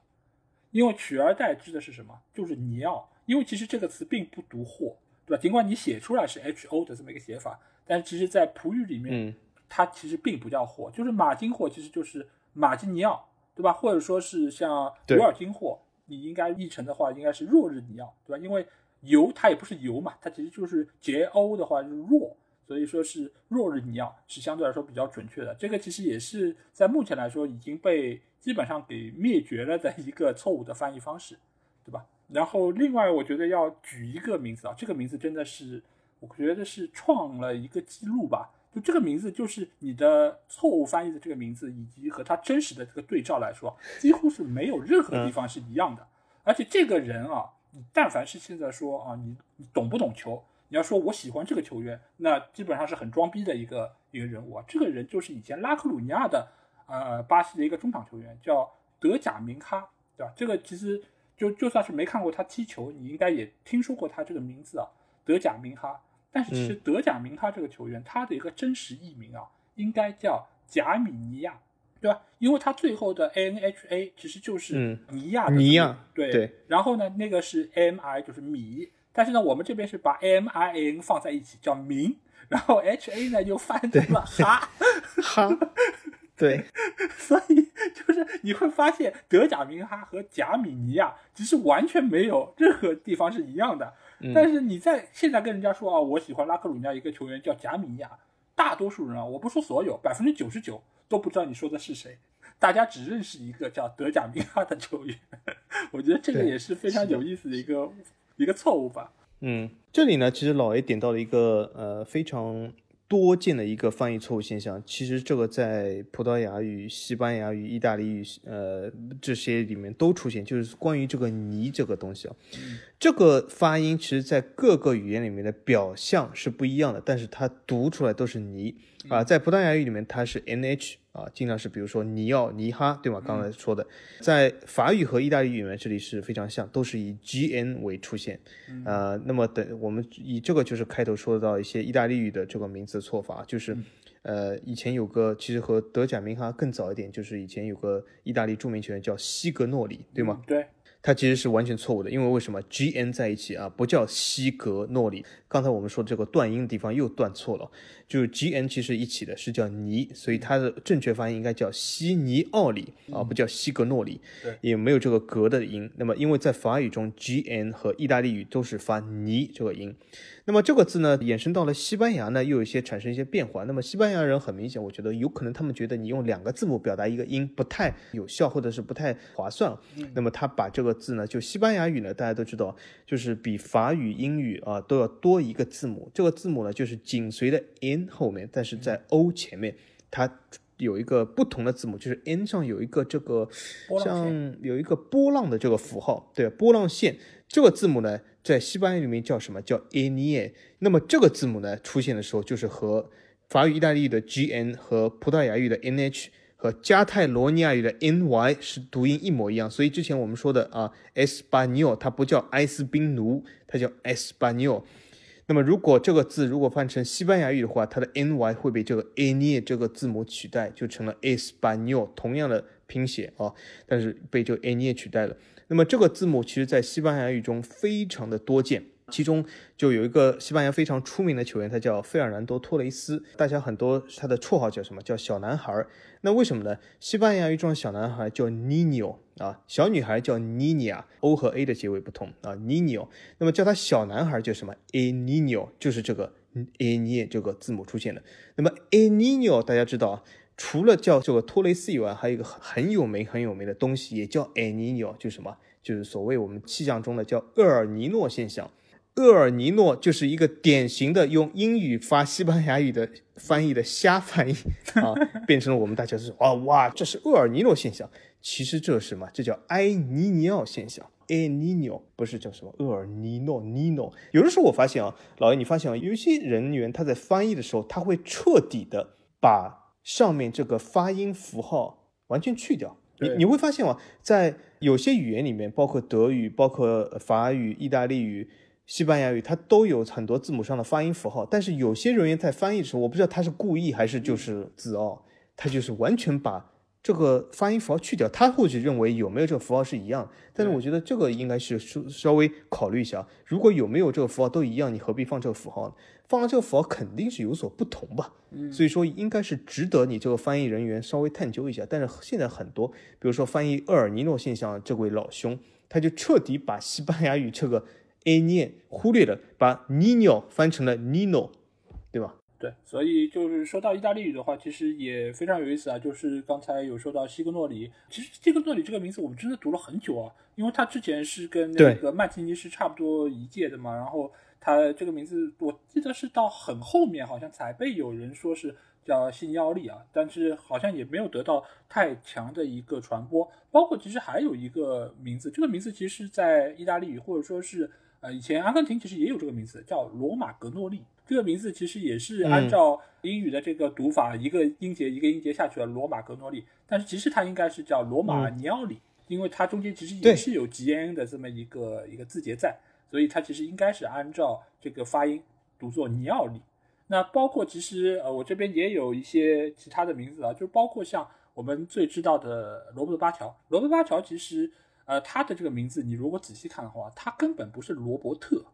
因为取而代之的是什么？就是尼奥。因为其实这个词并不读“货”，对吧？尽管你写出来是 “h o” 的这么一个写法，但是其实在葡语里面，它其实并不叫“货”，就是马金货，其实就是马基尼奥，对吧？或者说是像尤尔金货，你应该译成的话，应该是若日尼奥，对吧？因为尤它也不是尤嘛，它其实就是杰欧的话就是若。所以说是若日尼奥是相对来说比较准确的，这个其实也是在目前来说已经被基本上给灭绝了的一个错误的翻译方式，对吧？然后另外我觉得要举一个名字啊，这个名字真的是我觉得是创了一个记录吧，就这个名字就是你的错误翻译的这个名字以及和他真实的这个对照来说，几乎是没有任何地方是一样的，而且这个人啊，你但凡是现在说啊，你你懂不懂球？你要说我喜欢这个球员，那基本上是很装逼的一个一个人物啊。这个人就是以前拉克鲁尼亚的，呃，巴西的一个中场球员，叫德甲明哈，对吧？这个其实就就算是没看过他踢球，你应该也听说过他这个名字啊，德甲明哈。但是其实德甲明哈这个球员，他的一个真实艺名啊，应该叫贾米尼亚，对吧？因为他最后的 A N H A 其实就是尼亚，尼亚，对对。然后呢，那个是 M I，就是米。但是呢，我们这边是把 M I N 放在一起叫明，然后 H A 呢又翻成了哈哈，对，所以就是你会发现德甲明哈和贾米尼亚其实完全没有任何地方是一样的。但是你在现在跟人家说啊，我喜欢拉克鲁尼亚一个球员叫贾米尼亚，大多数人啊，我不说所有，百分之九十九都不知道你说的是谁，大家只认识一个叫德甲明哈的球员。我觉得这个也是非常有意思的一个。一个错误吧。嗯，这里呢，其实老 A 点到了一个呃非常多见的一个翻译错误现象。其实这个在葡萄牙语、西班牙语、意大利语呃这些里面都出现，就是关于这个“泥”这个东西啊。这个发音其实，在各个语言里面的表象是不一样的，但是它读出来都是“尼”啊。在葡萄牙语里面，它是 “nh”。啊，尽量是比如说尼奥尼哈，对吗？刚才说的，在法语和意大利语里面，这里是非常像，都是以 G N 为出现。呃，那么等我们以这个就是开头说到一些意大利语的这个名字错法，就是呃，以前有个其实和德甲明哈更早一点，就是以前有个意大利著名球员叫西格诺里，对吗？对。它其实是完全错误的，因为为什么 G N 在一起啊，不叫西格诺里？刚才我们说这个断音的地方又断错了，就是 G N 其实一起的是叫尼，所以它的正确发音应该叫西尼奥里啊，不叫西格诺里，也没有这个格的音。那么因为在法语中，G N 和意大利语都是发尼这个音。那么这个字呢，衍生到了西班牙呢，又有一些产生一些变化。那么西班牙人很明显，我觉得有可能他们觉得你用两个字母表达一个音不太有效，或者是不太划算。那么他把这个字呢，就西班牙语呢，大家都知道，就是比法语、英语啊都要多一个字母。这个字母呢，就是紧随的 n 后面，但是在 o 前面，它有一个不同的字母，就是 n 上有一个这个像有一个波浪的这个符号，对，波浪线。这个字母呢？在西班牙语里面叫什么叫 a n i 那么这个字母呢出现的时候，就是和法语、意大利语的 g n 和葡萄牙语的 n h 和加泰罗尼亚语的 n y 是读音一模一样。所以之前我们说的啊，español 它不叫埃斯宾奴，它叫 español。那么如果这个字如果翻成西班牙语的话，它的 n y 会被这个 a n i 这个字母取代，就成了 español，同样的拼写啊，但是被这个 a n i 取代了。那么这个字母其实，在西班牙语中非常的多见，其中就有一个西班牙非常出名的球员，他叫费尔南多·托雷斯，大家很多他的绰号叫什么？叫小男孩。那为什么呢？西班牙语中的小男孩叫 Niño 啊，小女孩叫 Niña，O 和 A 的结尾不同啊，Niño。那么叫他小男孩叫什么？A Niño，就是这个 A n i 这个字母出现的。那么 A Niño 大家知道啊。除了叫这个托雷斯以外，还有一个很很有名很有名的东西，也叫埃尼诺，就是什么？就是所谓我们气象中的叫厄尔尼诺现象。厄尔尼诺就是一个典型的用英语发西班牙语的翻译的瞎翻译啊，变成了我们大家是啊哇，这是厄尔尼诺现象。其实这是什么？这叫埃尼尼奥现象。埃尼诺不是叫什么厄尔尼诺尼诺。有的时候我发现啊，老爷你发现啊，有些人员他在翻译的时候，他会彻底的把。上面这个发音符号完全去掉，你你会发现啊，在有些语言里面，包括德语、包括法语、意大利语，西班牙语，它都有很多字母上的发音符号，但是有些人员在翻译的时候，我不知道他是故意还是就是自傲，他就是完全把这个发音符号去掉。他或许认为有没有这个符号是一样，但是我觉得这个应该是稍稍微考虑一下，如果有没有这个符号都一样，你何必放这个符号呢？放了这个符号肯定是有所不同吧。所以说应该是值得你这个翻译人员稍微探究一下。但是现在很多，比如说翻译厄尔尼诺现象这位老兄，他就彻底把西班牙语这个。A 念忽略了，把 Nino 翻成了 Nino，对吧？对，所以就是说到意大利语的话，其实也非常有意思啊。就是刚才有说到西格诺里，其实西格诺里这个名字我们真的读了很久啊，因为他之前是跟那个曼提尼是差不多一届的嘛。然后他这个名字，我记得是到很后面好像才被有人说是叫新妖力啊，但是好像也没有得到太强的一个传播。包括其实还有一个名字，这个名字其实，在意大利语或者说是。呃，以前阿根廷其实也有这个名字，叫罗马格诺利。这个名字其实也是按照英语的这个读法，一个音节一个音节下去了，罗马格诺利。但是其实它应该是叫罗马尼奥里，因为它中间其实也是有 G N 的这么一个一个字节在，所以它其实应该是按照这个发音读作尼奥里。那包括其实呃，我这边也有一些其他的名字啊，就包括像我们最知道的罗伯特巴乔。罗伯特巴乔其实。呃，他的这个名字，你如果仔细看的话，他根本不是罗伯特，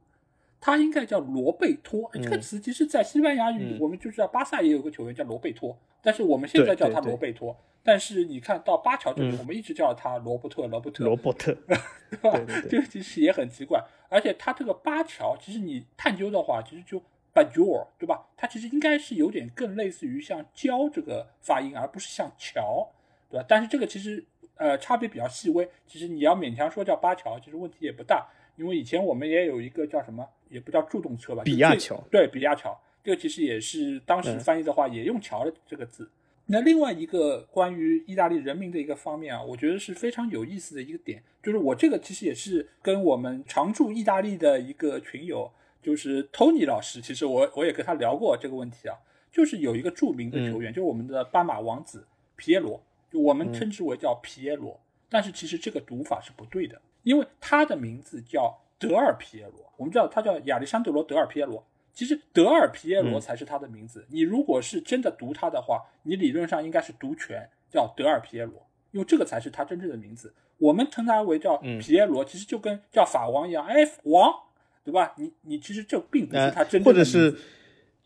他应该叫罗贝托。这个词其实，在西班牙语，我们就知道巴萨也有个球员叫罗贝托，但是我们现在叫他罗贝托。但是你看到巴乔这里，我们一直叫他罗伯特，罗伯特，罗伯特，对吧？这个其实也很奇怪。而且他这个巴乔，其实你探究的话，其实就 Bajor，对吧？它其实应该是有点更类似于像焦这个发音，而不是像乔，对吧？但是这个其实。呃，差别比较细微。其实你要勉强说叫巴乔，其实问题也不大。因为以前我们也有一个叫什么，也不叫助动车吧，比亚桥。对，比亚桥，这个其实也是当时翻译的话也用“桥”的这个字。那另外一个关于意大利人民的一个方面啊，我觉得是非常有意思的一个点，就是我这个其实也是跟我们常驻意大利的一个群友，就是 Tony 老师，其实我我也跟他聊过这个问题啊，就是有一个著名的球员，就是我们的斑马王子皮耶罗。就我们称之为叫皮耶罗，但是其实这个读法是不对的，因为他的名字叫德尔皮耶罗。我们知道他叫亚历山德罗德尔皮耶罗，其实德尔皮耶罗才是他的名字。你如果是真的读他的话，你理论上应该是读全叫德尔皮耶罗，因为这个才是他真正的名字。我们称他为叫皮耶罗，其实就跟叫法王一样，哎，王，对吧？你你其实这并不是他真正的名字。或者是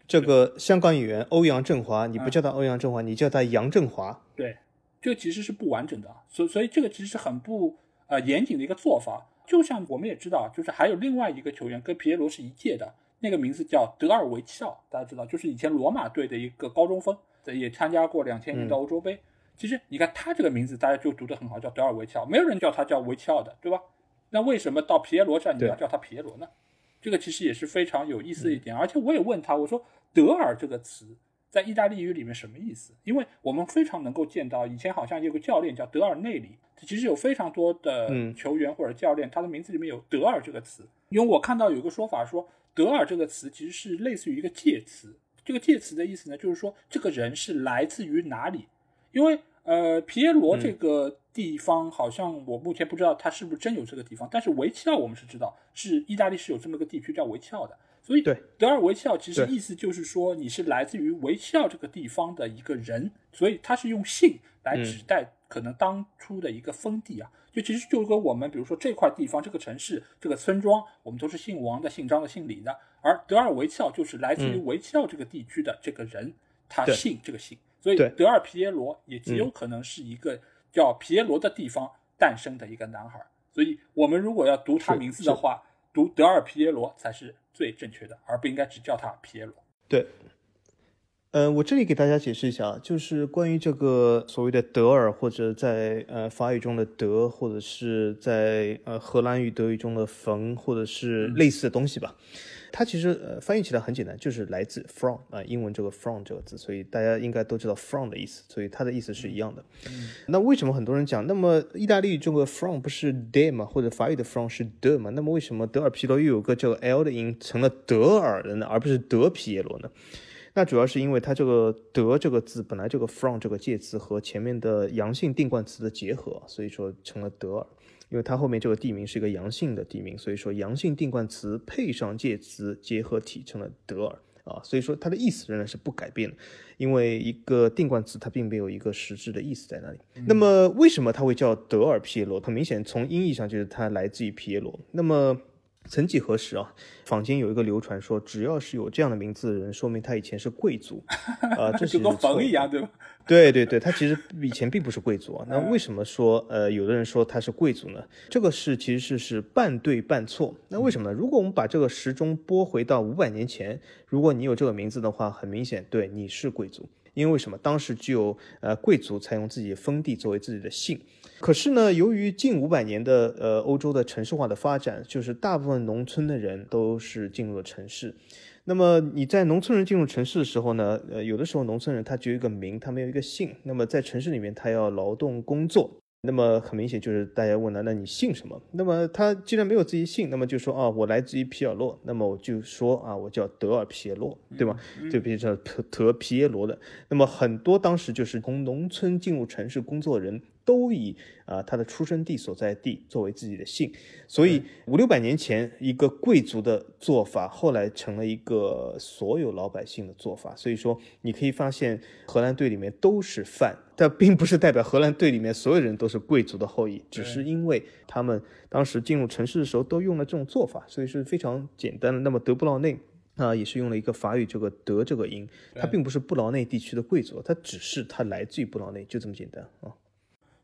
这个香港演员欧阳震华，你不叫他欧阳震华，你叫他杨振华，对。这个其实是不完整的，所所以这个其实是很不呃严谨的一个做法。就像我们也知道，就是还有另外一个球员跟皮耶罗是一届的，那个名字叫德尔维奇奥，大家知道，就是以前罗马队的一个高中锋，也参加过两千年的欧洲杯。其实你看他这个名字，大家就读得很好，叫德尔维奇奥，没有人叫他叫维奇奥的，对吧？那为什么到皮耶罗这你要叫他皮耶罗呢？这个其实也是非常有意思的一点。而且我也问他，我说德尔这个词。在意大利语里面什么意思？因为我们非常能够见到，以前好像有个教练叫德尔内里，其实有非常多的球员或者教练，他的名字里面有德尔这个词。因为我看到有一个说法说，德尔这个词其实是类似于一个介词。这个介词的意思呢，就是说这个人是来自于哪里？因为呃，皮耶罗这个地方好像我目前不知道他是不是真有这个地方，但是维齐奥我们是知道，是意大利是有这么个地区叫维齐奥的。所以，德尔维齐奥其实意思就是说，你是来自于维齐奥这个地方的一个人，所以他是用姓来指代可能当初的一个封地啊。就其实就跟我们比如说这块地方、这个城市、这个村庄，我们都是姓王的、姓张的、姓李的，而德尔维齐奥就是来自于维齐奥这个地区的这个人，他姓这个姓，所以德尔皮耶罗也极有可能是一个叫皮耶罗的地方诞生的一个男孩。所以我们如果要读他名字的话，读德尔皮耶罗才是。最正确的，而不应该只叫他皮耶罗。对，呃，我这里给大家解释一下，就是关于这个所谓的德尔，或者在呃法语中的德，或者是在呃荷兰语、德语中的冯，或者是类似的东西吧。它其实呃翻译起来很简单，就是来自 from 啊，英文这个 from 这个字，所以大家应该都知道 from 的意思，所以它的意思是一样的。那为什么很多人讲，那么意大利这个 from 不是 de 吗？或者法语的 from 是 de 吗？那么为什么德尔皮罗又有个这个 l 的音成了德尔的呢，而不是德皮耶罗呢？那主要是因为它这个德这个字本来这个 from 这个介词和前面的阳性定冠词的结合，所以说成了德尔。因为它后面这个地名是一个阳性的地名，所以说阳性定冠词配上介词结合体成了德尔啊，所以说它的意思仍然是不改变的，因为一个定冠词它并没有一个实质的意思在那里。那么为什么它会叫德尔皮耶罗？很明显，从音译上就是它来自于皮耶罗。那么曾几何时啊，坊间有一个流传说，只要是有这样的名字的人，说明他以前是贵族，啊，这是跟坟一样，对吧？对对对，他其实以前并不是贵族啊。那为什么说呃，有的人说他是贵族呢？这个是其实是是半对半错。那为什么呢？如果我们把这个时钟拨回到五百年前，如果你有这个名字的话，很明显，对你是贵族，因为什么？当时只有呃贵族才用自己封地作为自己的姓。可是呢，由于近五百年的呃欧洲的城市化的发展，就是大部分农村的人都是进入了城市。那么你在农村人进入城市的时候呢，呃，有的时候农村人他只有一个名，他没有一个姓。那么在城市里面，他要劳动工作。那么很明显就是大家问了，那你姓什么？那么他既然没有自己姓，那么就说啊，我来自于皮尔洛，那么我就说啊，我叫德尔皮耶洛，对吗？就变成特特皮耶罗的。那么很多当时就是从农村进入城市工作的人。都以啊他的出生地所在地作为自己的姓，所以五六百年前一个贵族的做法，后来成了一个所有老百姓的做法。所以说，你可以发现荷兰队里面都是范，但并不是代表荷兰队里面所有人都是贵族的后裔，只是因为他们当时进入城市的时候都用了这种做法，所以是非常简单的。那么德布劳内啊，也是用了一个法语这个德这个音，他并不是布劳内地区的贵族，他只是他来自于布劳内，就这么简单啊。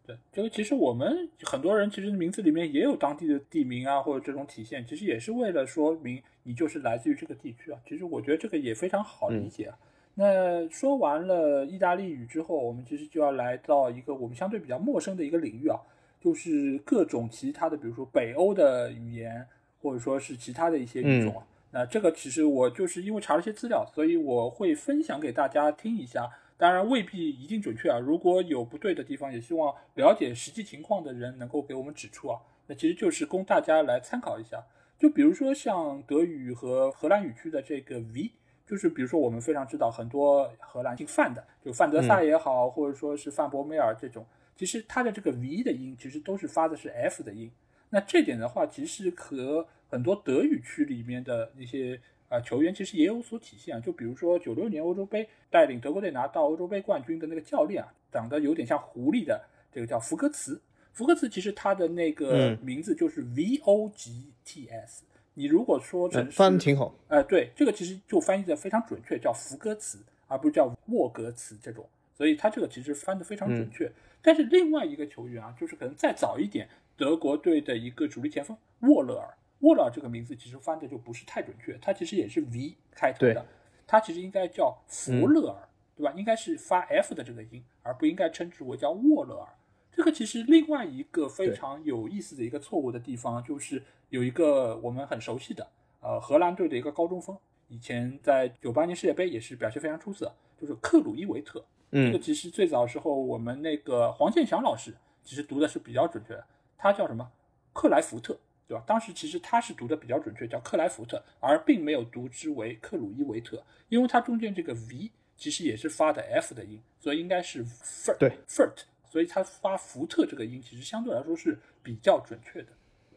对，这个其实我们很多人其实名字里面也有当地的地名啊，或者这种体现，其实也是为了说明你就是来自于这个地区啊。其实我觉得这个也非常好理解啊。那说完了意大利语之后，我们其实就要来到一个我们相对比较陌生的一个领域啊，就是各种其他的，比如说北欧的语言，或者说是其他的一些语种啊。那这个其实我就是因为查了一些资料，所以我会分享给大家听一下。当然未必一定准确啊，如果有不对的地方，也希望了解实际情况的人能够给我们指出啊。那其实就是供大家来参考一下。就比如说像德语和荷兰语区的这个 v，就是比如说我们非常知道很多荷兰姓范的，就范德萨也好，或者说是范博梅尔这种，其实它的这个 v 的音其实都是发的是 f 的音。那这点的话，其实和很多德语区里面的那些。啊，球员其实也有所体现啊，就比如说九六年欧洲杯带领德国队拿到欧洲杯冠军的那个教练啊，长得有点像狐狸的这个叫福格茨。福格茨其实他的那个名字就是 V O G T S。你如果说成翻挺好，哎，对，这个其实就翻译的非常准确，叫福歌词，而不是叫沃格词这种，所以他这个其实翻的非常准确。但是另外一个球员啊，就是可能再早一点，德国队的一个主力前锋沃勒尔。沃勒尔这个名字其实翻的就不是太准确，他其实也是 V 开头的，他其实应该叫福勒尔，对吧？应该是发 F 的这个音，而不应该称之为叫沃勒尔。这个其实另外一个非常有意思的一个错误的地方，就是有一个我们很熟悉的，呃，荷兰队的一个高中锋，以前在九八年世界杯也是表现非常出色，就是克鲁伊维特。嗯，这个其实最早时候我们那个黄健翔老师其实读的是比较准确的，他叫什么？克莱福特。对吧？当时其实他是读的比较准确，叫克莱福特，而并没有读之为克鲁伊维特，因为它中间这个 v 其实也是发的 f 的音，所以应该是 fert，对 fert，所以它发福特这个音其实相对来说是比较准确的。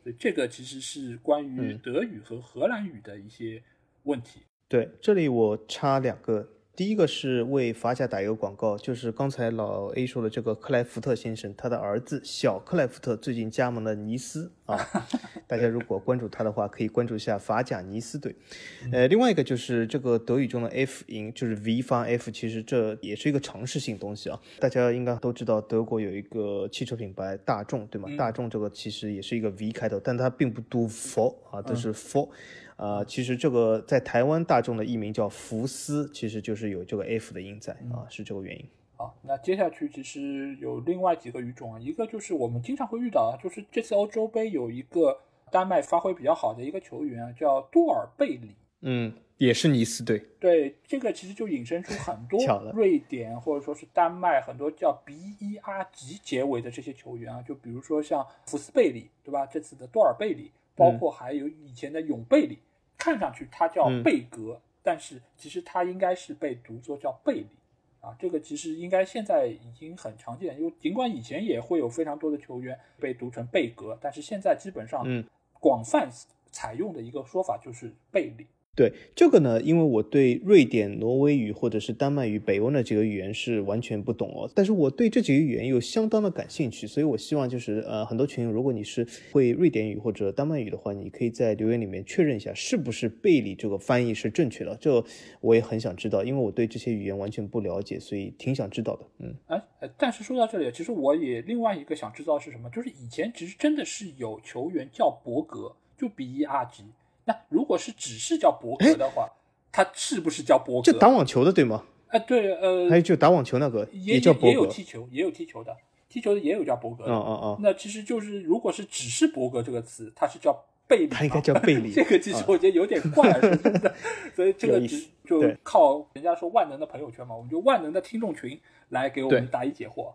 所以这个其实是关于德语和荷兰语的一些问题。对，这里我插两个。第一个是为法甲打一个广告，就是刚才老 A 说的这个克莱福特先生，他的儿子小克莱福特最近加盟了尼斯啊，大家如果关注他的话，可以关注一下法甲尼斯队。呃，另外一个就是这个德语中的 F 音，就是 V 发 F，其实这也是一个常识性东西啊。大家应该都知道，德国有一个汽车品牌大众，对吗？大众这个其实也是一个 V 开头，但它并不读 for 啊，都是 for。啊，其实这个在台湾大众的译名叫福斯，其实就是有这个 F 的音在啊，是这个原因。好，那接下去其实有另外几个语种啊，一个就是我们经常会遇到啊，就是这次欧洲杯有一个丹麦发挥比较好的一个球员啊，叫多尔贝里，嗯，也是尼斯队。对，这个其实就引申出很多瑞典或者说是丹麦很多叫 B E R 级结尾的这些球员啊，就比如说像福斯贝里，对吧？这次的多尔贝里，包括还有以前的永贝里。看上去他叫贝格，但是其实他应该是被读作叫贝里。啊，这个其实应该现在已经很常见，因为尽管以前也会有非常多的球员被读成贝格，但是现在基本上广泛采用的一个说法就是贝里。对这个呢，因为我对瑞典、挪威语或者是丹麦语、北欧那几个语言是完全不懂哦，但是我对这几个语言又相当的感兴趣，所以我希望就是呃，很多群友，如果你是会瑞典语或者丹麦语的话，你可以在留言里面确认一下是不是贝里这个翻译是正确的，这我也很想知道，因为我对这些语言完全不了解，所以挺想知道的。嗯，哎，但是说到这里，其实我也另外一个想知道是什么，就是以前其实真的是有球员叫博格，就 B E R G。那如果是只是叫博格的话，他是不是叫博格？就打网球的对吗？哎，对，呃，还有就打网球那个也叫博格，也有踢球，也有踢球的，踢球的也有叫博格。嗯嗯嗯。那其实就是，如果是只是博格这个词，它是叫贝里，他应该叫贝里。这个其实我觉得有点怪，是真的。所以这个就靠人家说万能的朋友圈嘛，我们就万能的听众群来给我们答疑解惑。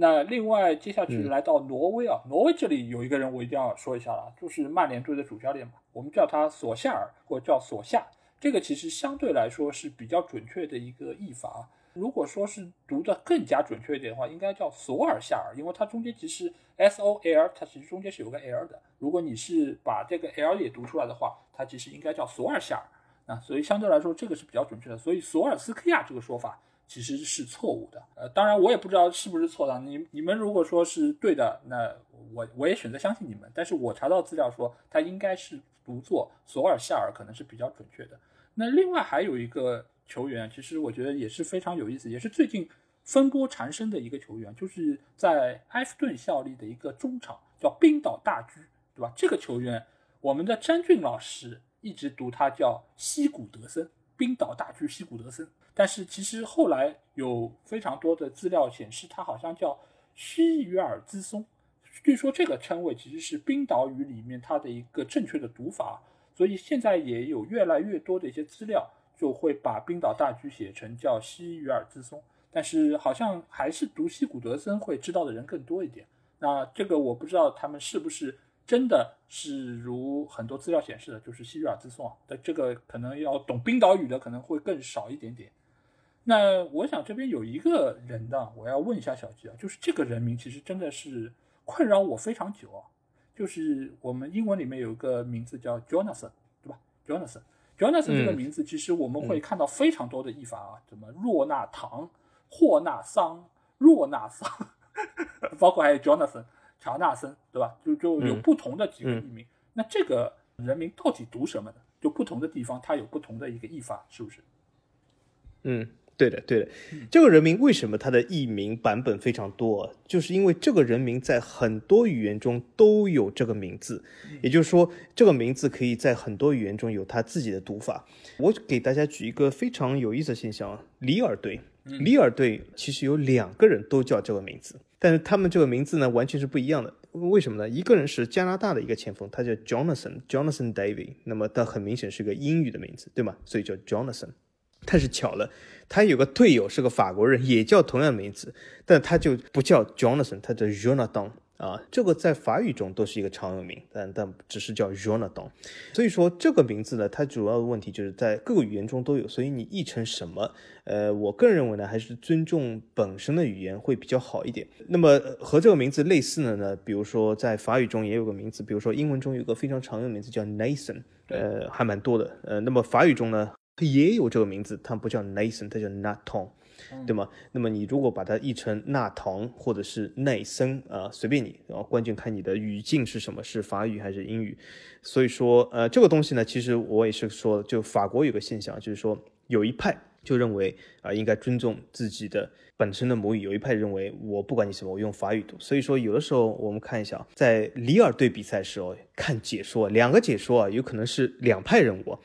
那另外，接下去来到挪威啊，挪威这里有一个人我一定要说一下了，就是曼联队的主教练嘛，我们叫他索夏尔或叫索夏，这个其实相对来说是比较准确的一个译法。如果说是读的更加准确一点的话，应该叫索尔夏尔，因为它中间其实 S O L，它其实中间是有个 L 的。如果你是把这个 L 也读出来的话，它其实应该叫索尔夏尔。那所以相对来说，这个是比较准确的。所以索尔斯克亚这个说法。其实是错误的，呃，当然我也不知道是不是错的。你你们如果说是对的，那我我也选择相信你们。但是我查到资料说，他应该是读作索尔夏尔，可能是比较准确的。那另外还有一个球员，其实我觉得也是非常有意思，也是最近风波缠身的一个球员，就是在埃弗顿效力的一个中场，叫冰岛大狙，对吧？这个球员，我们的詹俊老师一直读他叫西古德森，冰岛大狙西古德森。但是其实后来有非常多的资料显示，它好像叫希于尔兹松。据说这个称谓其实是冰岛语里面它的一个正确的读法，所以现在也有越来越多的一些资料就会把冰岛大狙写成叫希于尔兹松。但是好像还是读西古德森会知道的人更多一点。那这个我不知道他们是不是真的是如很多资料显示的，就是希于尔兹松啊。但这个可能要懂冰岛语的可能会更少一点点。那我想这边有一个人呢，我要问一下小吉啊，就是这个人名其实真的是困扰我非常久啊，就是我们英文里面有一个名字叫 Jonathan，对吧？Jonathan，Jonathan 这个名字其实我们会看到非常多的译法啊，什么若纳唐、霍纳桑、若纳桑，包括还有 Jonathan 乔纳森，对吧？就就有不同的几个译名。那这个人名到底读什么呢？就不同的地方它有不同的一个译法，是不是？嗯。对的，对的，这个人名为什么它的译名版本非常多？就是因为这个人名在很多语言中都有这个名字，也就是说，这个名字可以在很多语言中有它自己的读法。我给大家举一个非常有意思的现象：里尔队，里尔队其实有两个人都叫这个名字，但是他们这个名字呢完全是不一样的。为什么呢？一个人是加拿大的一个前锋，他叫 Jonathan Jonathan David，那么他很明显是个英语的名字，对吗？所以叫 Jonathan。但是巧了，他有个队友是个法国人，也叫同样名字，但他就不叫 Jonathan，他叫 Jonathan 啊。这个在法语中都是一个常用名，但但只是叫 Jonathan。所以说这个名字呢，它主要的问题就是在各个语言中都有，所以你译成什么？呃，我个人认为呢，还是尊重本身的语言会比较好一点。那么和这个名字类似的呢，比如说在法语中也有个名字，比如说英文中有个非常常用名字叫 Nathan，呃，还蛮多的。呃，那么法语中呢？它也有这个名字，它不叫 Nathan，它叫 Nathan，对吗？那么你如果把它译成纳唐或者是奈森啊，随便你，然后关键看你的语境是什么，是法语还是英语。所以说，呃，这个东西呢，其实我也是说，就法国有个现象，就是说有一派就认为啊，应该尊重自己的本身的母语，有一派认为我不管你什么，我用法语读。所以说，有的时候我们看一下，在里尔队比赛时候看解说，两个解说啊，有可能是两派人物。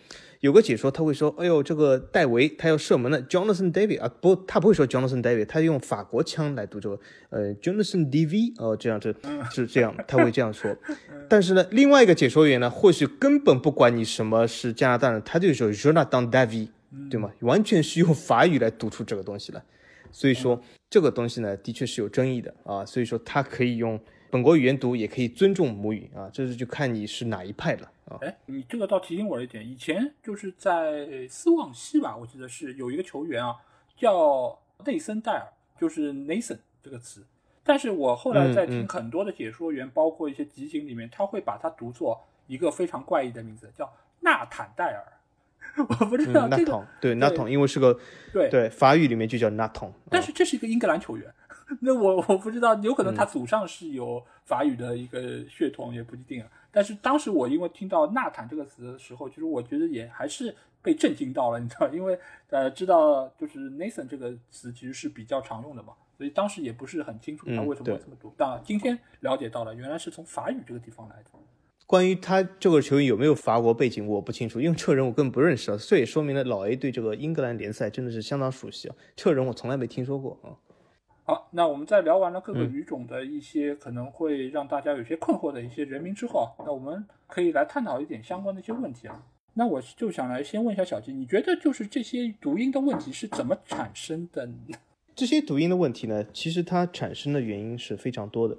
有个解说他会说：“哎呦，这个戴维他要射门了，Jonathan David 啊，不，他不会说 Jonathan David，他用法国腔来读这个，呃，Jonathan David 哦，这样这是这样，他会这样说。但是呢，另外一个解说员呢，或许根本不管你什么是加拿大人，他就说 Jonathan David，对吗？完全是用法语来读出这个东西来。所以说这个东西呢，的确是有争议的啊。所以说他可以用。”本国语言读也可以尊重母语啊，这是就看你是哪一派了啊。哎，你这个倒提醒我了一点，以前就是在斯旺西吧，我记得是有一个球员啊，叫内森戴尔，就是 Nathan 这个词。但是我后来在听很多的解说员，包括一些集锦里面，他会把它读作一个非常怪异的名字，叫纳坦戴尔。我不知道这个对 Nathan，因为是个对对法语里面就叫 Nathan，但是这是一个英格兰球员。那我我不知道，有可能他祖上是有法语的一个血统，也不一定啊。但是当时我因为听到纳坦这个词的时候，其实我觉得也还是被震惊到了，你知道，因为呃知道就是 Nathan 这个词其实是比较常用的嘛，所以当时也不是很清楚他为什么会这么读。但今天了解到了，原来是从法语这个地方来的。关于他这个球员有没有法国背景，我不清楚，因为这个人我根本不认识啊。这也说明了老 A 对这个英格兰联赛真的是相当熟悉啊。这个人我从来没听说过啊。好，那我们在聊完了各个语种的一些可能会让大家有些困惑的一些人名之后啊，那我们可以来探讨一点相关的一些问题啊。那我就想来先问一下小金，你觉得就是这些读音的问题是怎么产生的呢？这些读音的问题呢，其实它产生的原因是非常多的。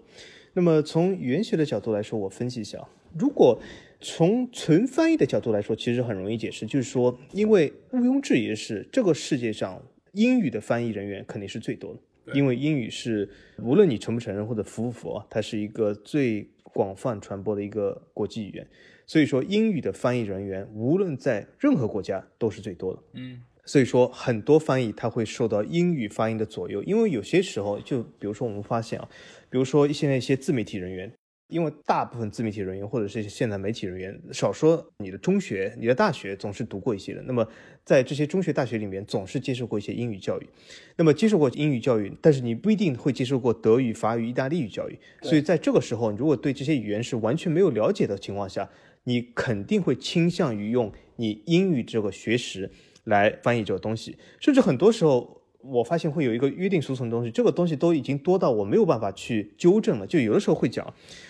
那么从语言学的角度来说，我分析一下啊，如果从纯翻译的角度来说，其实很容易解释，就是说，因为毋庸置疑的是，这个世界上英语的翻译人员肯定是最多的。因为英语是无论你承不承认或者服不服啊，它是一个最广泛传播的一个国际语言，所以说英语的翻译人员无论在任何国家都是最多的。嗯，所以说很多翻译它会受到英语发音的左右，因为有些时候就比如说我们发现啊，比如说一些那些自媒体人员。因为大部分自媒体人员或者是现在媒体人员，少说你的中学、你的大学总是读过一些的。那么在这些中学、大学里面，总是接受过一些英语教育。那么接受过英语教育，但是你不一定会接受过德语、法语、意大利语教育。所以在这个时候，如果对这些语言是完全没有了解的情况下，你肯定会倾向于用你英语这个学识来翻译这个东西，甚至很多时候。我发现会有一个约定俗成的东西，这个东西都已经多到我没有办法去纠正了。就有的时候会讲，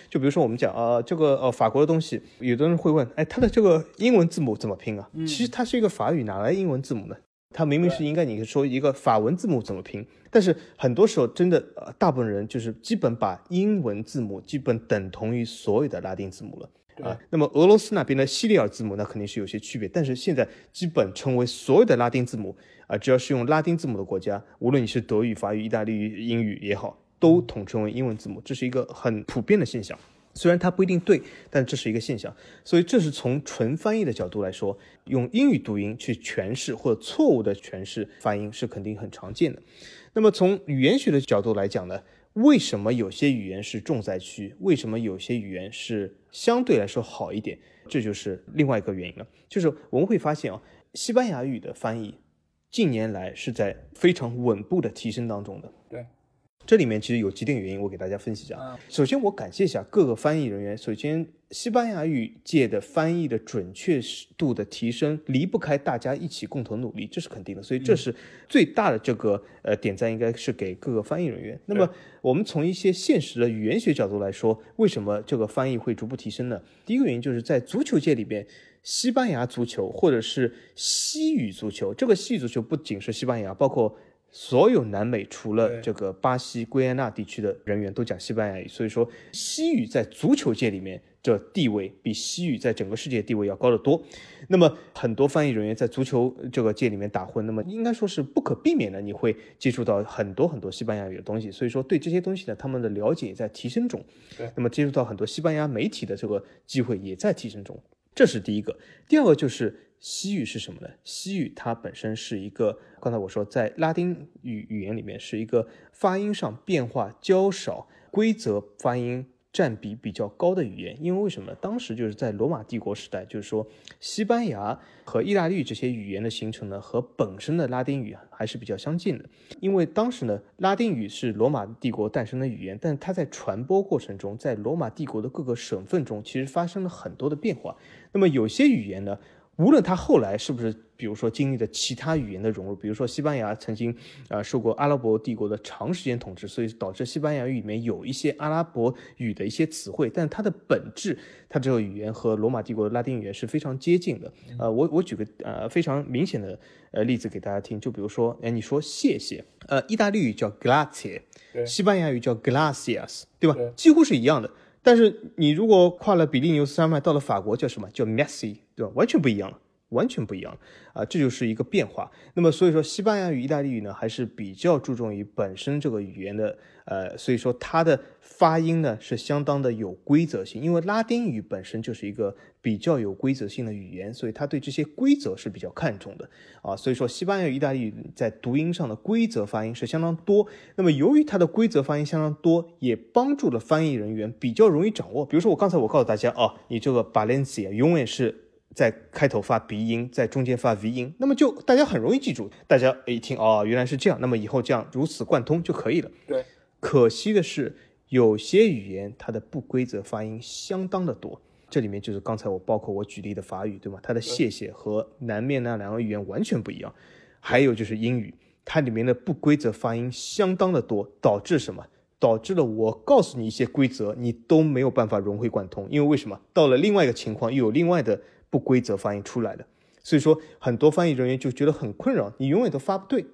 就比如说我们讲啊，这个呃法国的东西，有的人会问，哎，它的这个英文字母怎么拼啊？其实它是一个法语，哪来英文字母呢？它明明是应该你说一个法文字母怎么拼？但是很多时候真的，呃，大部分人就是基本把英文字母基本等同于所有的拉丁字母了。啊，那么俄罗斯那边的西里尔字母那肯定是有些区别，但是现在基本成为所有的拉丁字母啊，只要是用拉丁字母的国家，无论你是德语、法语、意大利语、英语也好，都统称为英文字母，这是一个很普遍的现象。虽然它不一定对，但这是一个现象。所以这是从纯翻译的角度来说，用英语读音去诠释或者错误的诠释发音是肯定很常见的。那么从语言学的角度来讲呢？为什么有些语言是重灾区？为什么有些语言是相对来说好一点？这就是另外一个原因了。就是我们会发现啊，西班牙语的翻译近年来是在非常稳步的提升当中的。对。这里面其实有几点原因，我给大家分析一下。首先，我感谢一下各个翻译人员。首先，西班牙语界的翻译的准确度的提升，离不开大家一起共同努力，这是肯定的。所以，这是最大的这个呃点赞，应该是给各个翻译人员。那么，我们从一些现实的语言学角度来说，为什么这个翻译会逐步提升呢？第一个原因就是在足球界里边，西班牙足球或者是西语足球，这个西语足球不仅是西班牙，包括。所有南美除了这个巴西、圭亚那地区的人员都讲西班牙语，所以说西语在足球界里面这地位比西语在整个世界地位要高得多。那么很多翻译人员在足球这个界里面打混，那么应该说是不可避免的，你会接触到很多很多西班牙语的东西。所以说对这些东西呢，他们的了解也在提升中。对，那么接触到很多西班牙媒体的这个机会也在提升中，这是第一个。第二个就是。西语是什么呢？西语它本身是一个，刚才我说在拉丁语语言里面是一个发音上变化较少、规则发音占比比较高的语言。因为为什么呢？当时就是在罗马帝国时代，就是说西班牙和意大利这些语言的形成呢，和本身的拉丁语还是比较相近的。因为当时呢，拉丁语是罗马帝国诞生的语言，但它在传播过程中，在罗马帝国的各个省份中，其实发生了很多的变化。那么有些语言呢？无论他后来是不是，比如说经历了其他语言的融入，比如说西班牙曾经啊受过阿拉伯帝国的长时间统治，所以导致西班牙语里面有一些阿拉伯语的一些词汇，但它的本质，它这个语言和罗马帝国的拉丁语言是非常接近的。呃，我我举个呃非常明显的呃例子给大家听，就比如说，哎，你说谢谢，呃，意大利语叫 grazie，西班牙语叫 gracias，对吧？几乎是一样的。但是你如果跨了比利牛斯山脉到了法国，叫什么叫 messy，对吧？完全不一样了，完全不一样啊，这就是一个变化。那么所以说，西班牙语、意大利语呢，还是比较注重于本身这个语言的，呃，所以说它的发音呢是相当的有规则性，因为拉丁语本身就是一个比较有规则性的语言，所以他对这些规则是比较看重的啊。所以说，西班牙语、意大利语在读音上的规则发音是相当多。那么由于它的规则发音相当多，也帮助了翻译人员比较容易掌握。比如说，我刚才我告诉大家啊，你这个 Valencia 永远是。在开头发鼻音，在中间发 V 音，那么就大家很容易记住，大家一听哦，原来是这样，那么以后这样如此贯通就可以了。对，可惜的是，有些语言它的不规则发音相当的多，这里面就是刚才我包括我举例的法语，对吗？它的谢谢和南面那两个语言完全不一样。还有就是英语，它里面的不规则发音相当的多，导致什么？导致了我告诉你一些规则，你都没有办法融会贯通，因为为什么？到了另外一个情况，又有另外的。不规则发音出来了，所以说很多翻译人员就觉得很困扰，你永远都发不对。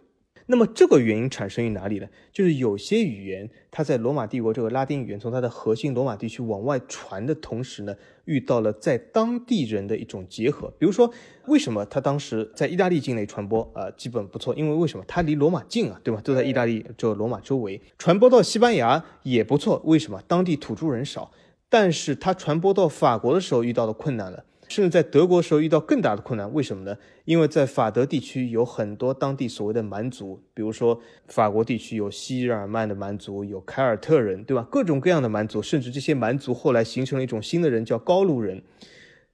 那么这个原因产生于哪里呢？就是有些语言它在罗马帝国这个拉丁语言从它的核心罗马地区往外传的同时呢，遇到了在当地人的一种结合。比如说，为什么它当时在意大利境内传播啊，基本不错？因为为什么它离罗马近啊，对吧？都在意大利这个罗马周围。传播到西班牙也不错，为什么？当地土著人少。但是它传播到法国的时候遇到的困难了。甚至在德国时候遇到更大的困难，为什么呢？因为在法德地区有很多当地所谓的蛮族，比如说法国地区有西日耳曼的蛮族，有凯尔特人，对吧？各种各样的蛮族，甚至这些蛮族后来形成了一种新的人，叫高卢人。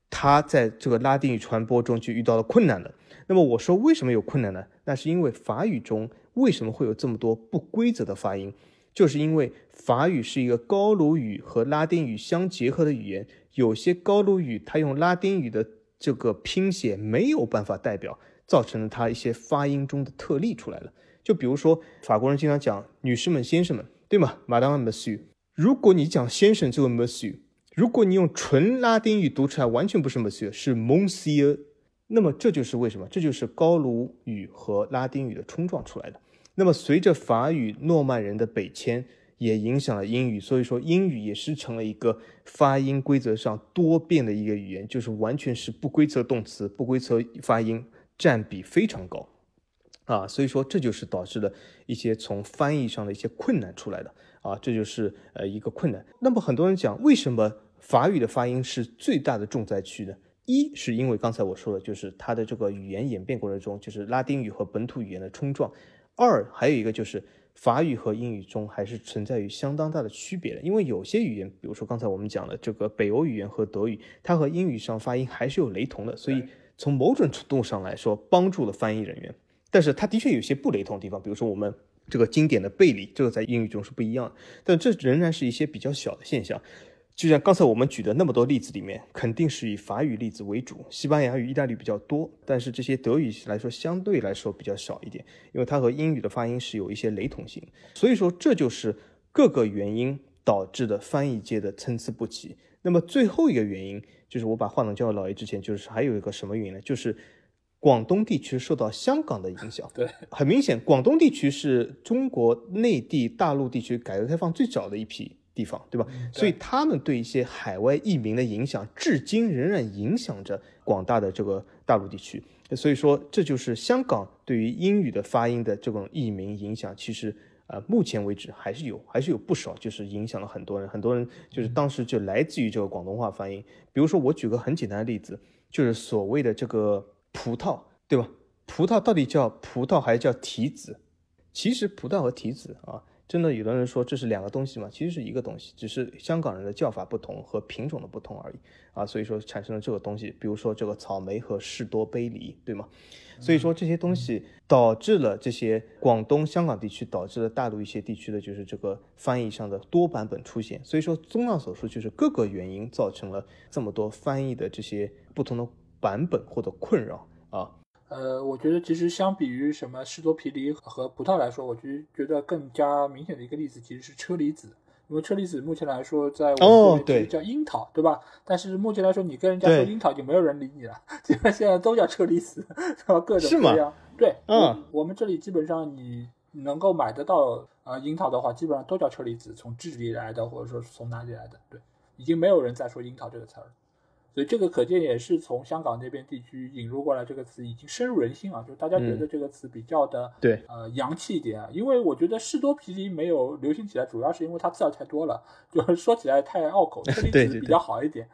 他在这个拉丁语传播中就遇到了困难了。那么我说为什么有困难呢？那是因为法语中为什么会有这么多不规则的发音？就是因为法语是一个高卢语和拉丁语相结合的语言。有些高卢语，它用拉丁语的这个拼写没有办法代表，造成了它一些发音中的特例出来了。就比如说，法国人经常讲“女士们、先生们”，对吗？Madame Monsieur。如果你讲先生这个 Monsieur，如果你用纯拉丁语读出来，完全不是 Monsieur，是 Monsieur。那么这就是为什么？这就是高卢语和拉丁语的冲撞出来的。那么随着法语诺曼人的北迁。也影响了英语，所以说英语也是成了一个发音规则上多变的一个语言，就是完全是不规则动词、不规则发音占比非常高，啊，所以说这就是导致了一些从翻译上的一些困难出来的，啊，这就是呃一个困难。那么很多人讲，为什么法语的发音是最大的重灾区呢？一是因为刚才我说的，就是它的这个语言演变过程中，就是拉丁语和本土语言的冲撞；二还有一个就是。法语和英语中还是存在于相当大的区别的，因为有些语言，比如说刚才我们讲的这个北欧语言和德语，它和英语上发音还是有雷同的，所以从某种程度上来说，帮助了翻译人员。但是它的确有些不雷同的地方，比如说我们这个经典的背离，这个在英语中是不一样的，但这仍然是一些比较小的现象。就像刚才我们举的那么多例子里面，肯定是以法语例子为主，西班牙语、意大利比较多，但是这些德语来说相对来说比较少一点，因为它和英语的发音是有一些雷同性。所以说，这就是各个原因导致的翻译界的参差不齐。那么最后一个原因，就是我把话筒交给老爷之前，就是还有一个什么原因呢？就是广东地区受到香港的影响。对，很明显，广东地区是中国内地大陆地区改革开放最早的一批。地方对吧？所以他们对一些海外移民的影响，至今仍然影响着广大的这个大陆地区。所以说，这就是香港对于英语的发音的这种译名影响。其实，呃，目前为止还是有，还是有不少，就是影响了很多人。很多人就是当时就来自于这个广东话发音。比如说，我举个很简单的例子，就是所谓的这个葡萄，对吧？葡萄到底叫葡萄还是叫提子？其实，葡萄和提子啊。真的，有的人说这是两个东西嘛？其实是一个东西，只是香港人的叫法不同和品种的不同而已啊。所以说产生了这个东西，比如说这个草莓和士多杯梨，对吗？所以说这些东西导致了这些广东、香港地区，导致了大陆一些地区的就是这个翻译上的多版本出现。所以说，综上所述，就是各个原因造成了这么多翻译的这些不同的版本或者困扰啊。呃，我觉得其实相比于什么士多啤梨和葡萄来说，我觉觉得更加明显的一个例子其实是车厘子，因为车厘子目前来说在我们这边叫樱桃，对吧？但是目前来说，你跟人家说樱桃就没有人理你了，基本现在都叫车厘子，是吧？各种各样。对，嗯，我们这里基本上你能够买得到啊樱桃的话，基本上都叫车厘子，从智利来的或者说是从哪里来的，对，已经没有人再说樱桃这个词儿。所以这个可见也是从香港那边地区引入过来这个词，已经深入人心啊，就大家觉得这个词比较的对呃洋气一点啊。因为我觉得士多啤梨没有流行起来，主要是因为它字儿太多了，就是说起来太拗口，车厘子比较好一点。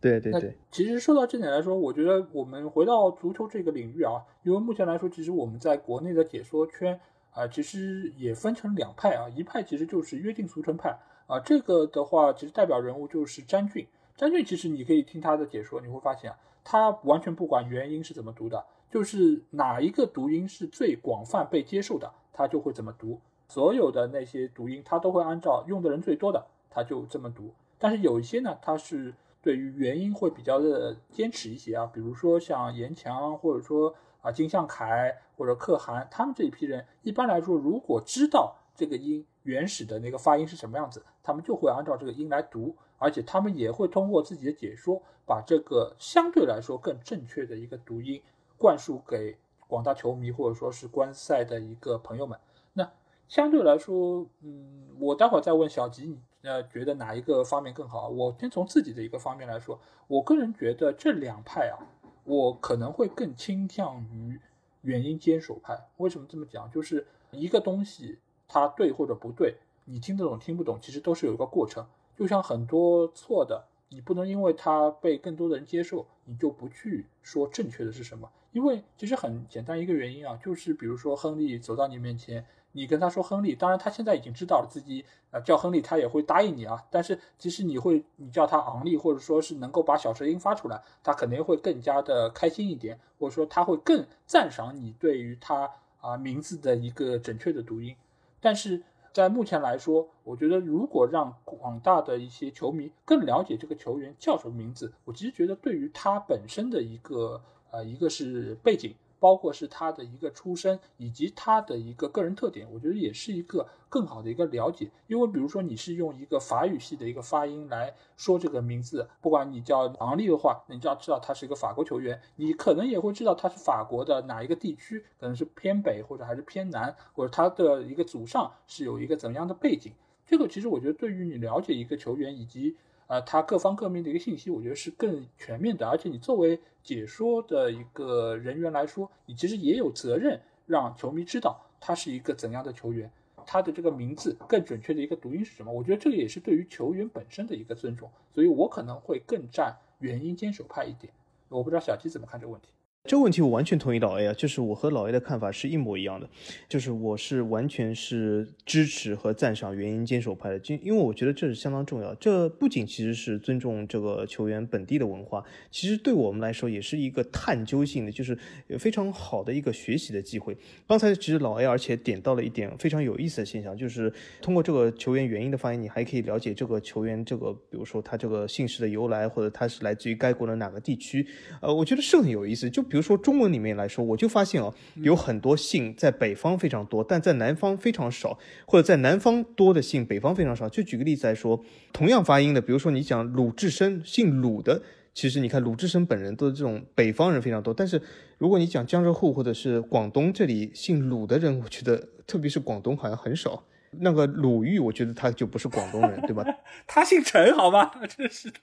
对对对。其实说到这点来说，我觉得我们回到足球这个领域啊，因为目前来说，其实我们在国内的解说圈啊，其实也分成两派啊，一派其实就是约定俗成派啊，这个的话，其实代表人物就是詹俊。张俊其实你可以听他的解说，你会发现啊，他完全不管元音是怎么读的，就是哪一个读音是最广泛被接受的，他就会怎么读。所有的那些读音，他都会按照用的人最多的，他就这么读。但是有一些呢，他是对于元音会比较的坚持一些啊，比如说像严强，或者说啊金向凯或者可汗，他们这一批人，一般来说，如果知道这个音原始的那个发音是什么样子，他们就会按照这个音来读。而且他们也会通过自己的解说，把这个相对来说更正确的一个读音灌输给广大球迷或者说是观赛的一个朋友们。那相对来说，嗯，我待会儿再问小吉，你呃觉得哪一个方面更好？我先从自己的一个方面来说，我个人觉得这两派啊，我可能会更倾向于元音坚守派。为什么这么讲？就是一个东西它对或者不对，你听得懂听不懂，其实都是有一个过程。就像很多错的，你不能因为它被更多的人接受，你就不去说正确的是什么。因为其实很简单一个原因啊，就是比如说亨利走到你面前，你跟他说亨利，当然他现在已经知道了自己啊叫亨利，他也会答应你啊。但是其实你会你叫他昂利，或者说是能够把小舌音发出来，他肯定会更加的开心一点，或者说他会更赞赏你对于他啊名字的一个准确的读音。但是。在目前来说，我觉得如果让广大的一些球迷更了解这个球员叫什么名字，我其实觉得对于他本身的一个呃，一个是背景。包括是他的一个出身，以及他的一个个人特点，我觉得也是一个更好的一个了解。因为比如说你是用一个法语系的一个发音来说这个名字，不管你叫昂利的话，你就要知道他是一个法国球员，你可能也会知道他是法国的哪一个地区，可能是偏北或者还是偏南，或者他的一个祖上是有一个怎么样的背景。这个其实我觉得对于你了解一个球员以及。呃，他各方各面的一个信息，我觉得是更全面的。而且你作为解说的一个人员来说，你其实也有责任让球迷知道他是一个怎样的球员，他的这个名字更准确的一个读音是什么。我觉得这个也是对于球员本身的一个尊重。所以我可能会更占原因坚守派一点。我不知道小鸡怎么看这个问题。这个问题我完全同意老 A 啊，就是我和老 A 的看法是一模一样的，就是我是完全是支持和赞赏原因坚守派的，就因为我觉得这是相当重要。这不仅其实是尊重这个球员本地的文化，其实对我们来说也是一个探究性的，就是非常好的一个学习的机会。刚才其实老 A 而且点到了一点非常有意思的现象，就是通过这个球员原因的发音，你还可以了解这个球员这个，比如说他这个姓氏的由来，或者他是来自于该国的哪个地区。呃，我觉得是很有意思。就比如说中文里面来说，我就发现哦，有很多姓在北方非常多，但在南方非常少，或者在南方多的姓，北方非常少。就举个例子来说，同样发音的，比如说你讲鲁智深，姓鲁的，其实你看鲁智深本人都是这种北方人非常多，但是如果你讲江浙沪或者是广东这里姓鲁的人，我觉得特别是广东好像很少。那个鲁豫，我觉得他就不是广东人，对吧？他姓陈，好吧？真是的。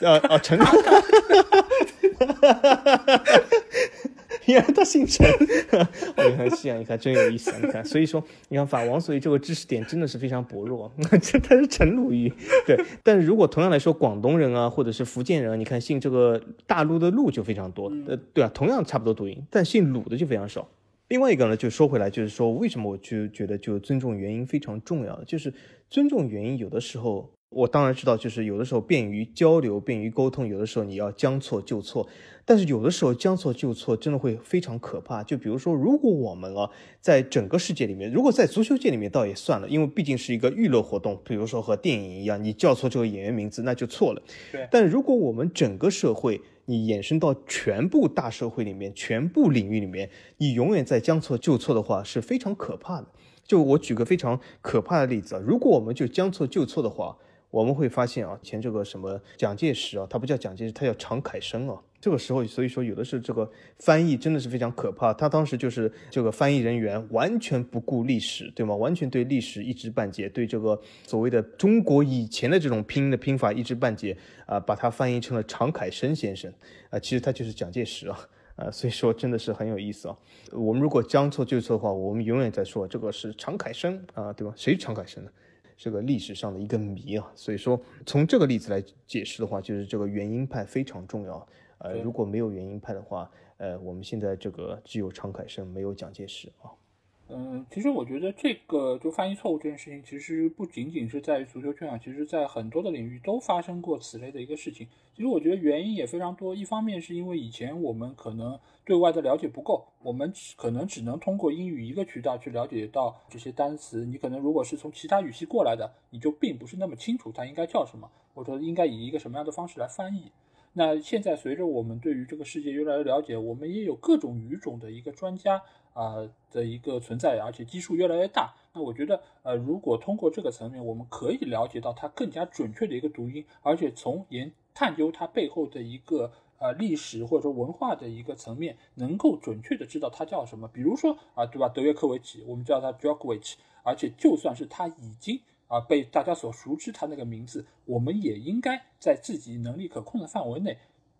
呃啊，陈。原来他姓陈。你看，这样你看真有意思。你看，所以说，你看法王，所以这个知识点真的是非常薄弱。这他是陈鲁豫，对。但是如果同样来说，广东人啊，或者是福建人，你看姓这个大陆的陆就非常多。呃，对啊，同样差不多读音，但姓鲁的就非常少。另外一个呢，就说回来，就是说，为什么我就觉得就尊重原因非常重要？就是尊重原因，有的时候我当然知道，就是有的时候便于交流、便于沟通，有的时候你要将错就错。但是有的时候将错就错，真的会非常可怕。就比如说，如果我们啊，在整个世界里面，如果在足球界里面倒也算了，因为毕竟是一个娱乐活动，比如说和电影一样，你叫错这个演员名字那就错了。对。但如果我们整个社会，你延伸到全部大社会里面，全部领域里面，你永远在将错就错的话，是非常可怕的。就我举个非常可怕的例子啊，如果我们就将错就错的话，我们会发现啊，前这个什么蒋介石啊，他不叫蒋介石，他叫常凯申啊。这个时候，所以说有的是这个翻译真的是非常可怕。他当时就是这个翻译人员完全不顾历史，对吗？完全对历史一知半解，对这个所谓的中国以前的这种拼音的拼法一知半解啊，把它翻译成了常凯申先生啊，其实他就是蒋介石啊啊，所以说真的是很有意思啊。我们如果将错就错的话，我们永远在说这个是常凯申啊，对吧？谁是常凯申呢？是个历史上的一个谜啊。所以说从这个例子来解释的话，就是这个原因派非常重要。呃，如果没有原因派的话，呃，我们现在这个只有常凯生，没有蒋介石啊。嗯，其实我觉得这个就翻译错误这件事情，其实不仅仅是在于足球圈啊，其实在很多的领域都发生过此类的一个事情。其实我觉得原因也非常多，一方面是因为以前我们可能对外的了解不够，我们可能只能通过英语一个渠道去了解到这些单词。你可能如果是从其他语系过来的，你就并不是那么清楚它应该叫什么，或者应该以一个什么样的方式来翻译。那现在随着我们对于这个世界越来越了解，我们也有各种语种的一个专家啊的一个存在，而且基数越来越大。那我觉得，呃，如果通过这个层面，我们可以了解到它更加准确的一个读音，而且从研探究它背后的一个呃历史或者说文化的一个层面，能够准确的知道它叫什么。比如说啊，对吧？德约科维奇，我们叫他 j o k o v i c 而且就算是他已经。啊，被大家所熟知，他那个名字，我们也应该在自己能力可控的范围内，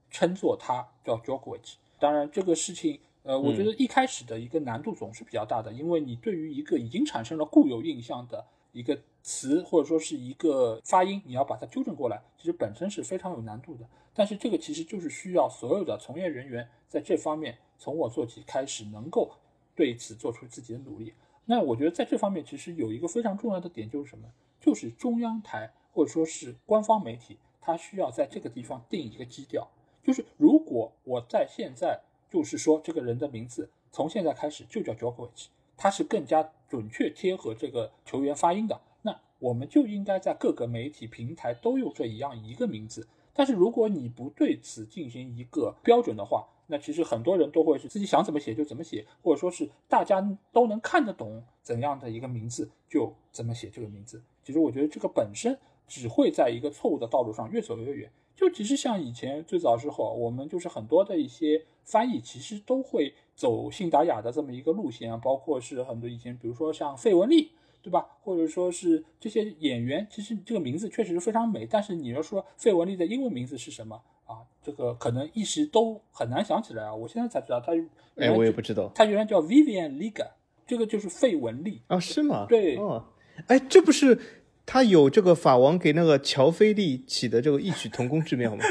称作他叫 j o k o v i c 当然，这个事情，呃，我觉得一开始的一个难度总是比较大的，因为你对于一个已经产生了固有印象的一个词或者说是一个发音，你要把它纠正过来，其实本身是非常有难度的。但是这个其实就是需要所有的从业人员在这方面从我做起开始，能够对此做出自己的努力。那我觉得在这方面其实有一个非常重要的点就是什么？就是中央台或者说是官方媒体，它需要在这个地方定一个基调。就是如果我在现在就是说这个人的名字从现在开始就叫 Djokovic，他是更加准确贴合这个球员发音的，那我们就应该在各个媒体平台都用这一样一个名字。但是如果你不对此进行一个标准的话，那其实很多人都会是自己想怎么写就怎么写，或者说是大家都能看得懂怎样的一个名字就怎么写这个名字。其实我觉得这个本身只会在一个错误的道路上越走越远。就其实像以前最早时候，我们就是很多的一些翻译其实都会走信达雅的这么一个路线啊，包括是很多以前，比如说像费雯丽，对吧？或者说是这些演员，其实这个名字确实是非常美，但是你要说费雯丽的英文名字是什么？啊，这个可能一时都很难想起来啊！我现在才知道，他哎，我也不知道，他原来叫 Vivian Liga，这个就是费雯丽啊，是吗？对，哦，哎，这不是他有这个法王给那个乔菲利起的这个异曲同工之妙吗？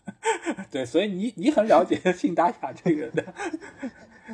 对，所以你你很了解信达雅这个的，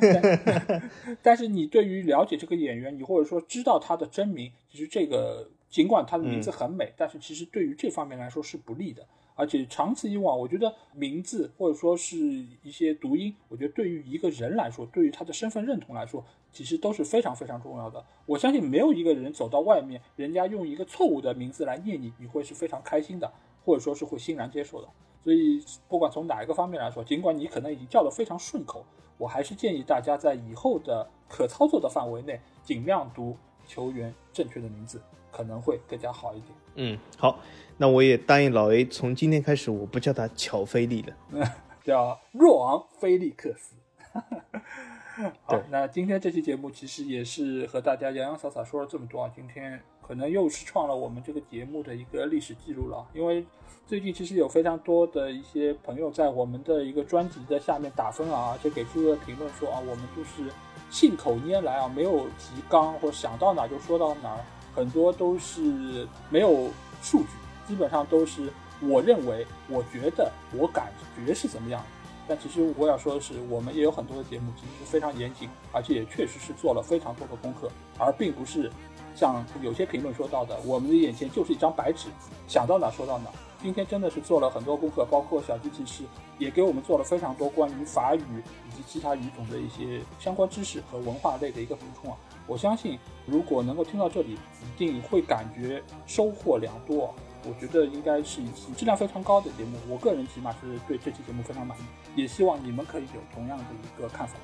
但是你对于了解这个演员，你或者说知道他的真名，其实这个尽管他的名字很美，但是其实对于这方面来说是不利的。而且长此以往，我觉得名字或者说是一些读音，我觉得对于一个人来说，对于他的身份认同来说，其实都是非常非常重要的。我相信没有一个人走到外面，人家用一个错误的名字来念你，你会是非常开心的，或者说是会欣然接受的。所以，不管从哪一个方面来说，尽管你可能已经叫得非常顺口，我还是建议大家在以后的可操作的范围内，尽量读球员正确的名字，可能会更加好一点。嗯，好。那我也答应老 A，从今天开始我不叫他乔菲利了，叫若昂菲利克斯。好，那今天这期节目其实也是和大家洋洋洒洒说了这么多啊，今天可能又是创了我们这个节目的一个历史记录了。因为最近其实有非常多的一些朋友在我们的一个专辑的下面打分啊，而且给出了评论说啊，我们就是信口拈来啊，没有提纲或想到哪就说到哪儿，很多都是没有数据。基本上都是我认为、我觉得、我感觉是怎么样。但其实我要说的是，我们也有很多的节目其实是非常严谨，而且也确实是做了非常多的功课，而并不是像有些评论说到的，我们的眼前就是一张白纸，想到哪说到哪。今天真的是做了很多功课，包括小机器师也给我们做了非常多关于法语以及其他语种的一些相关知识和文化类的一个补充啊。我相信，如果能够听到这里，一定会感觉收获良多。我觉得应该是一期质量非常高的节目，我个人起码是对这期节目非常满意，也希望你们可以有同样的一个看法。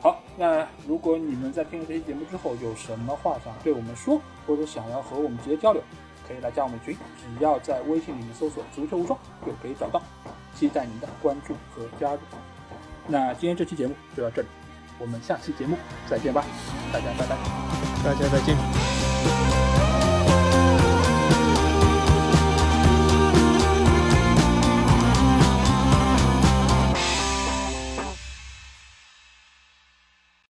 好，那如果你们在听了这期节目之后有什么话想对我们说，或者想要和我们直接交流，可以来加我们群，只要在微信里面搜索“足球无双”就可以找到。期待您的关注和加入。那今天这期节目就到这里。我们下期节目再见吧大家拜拜。大家再见。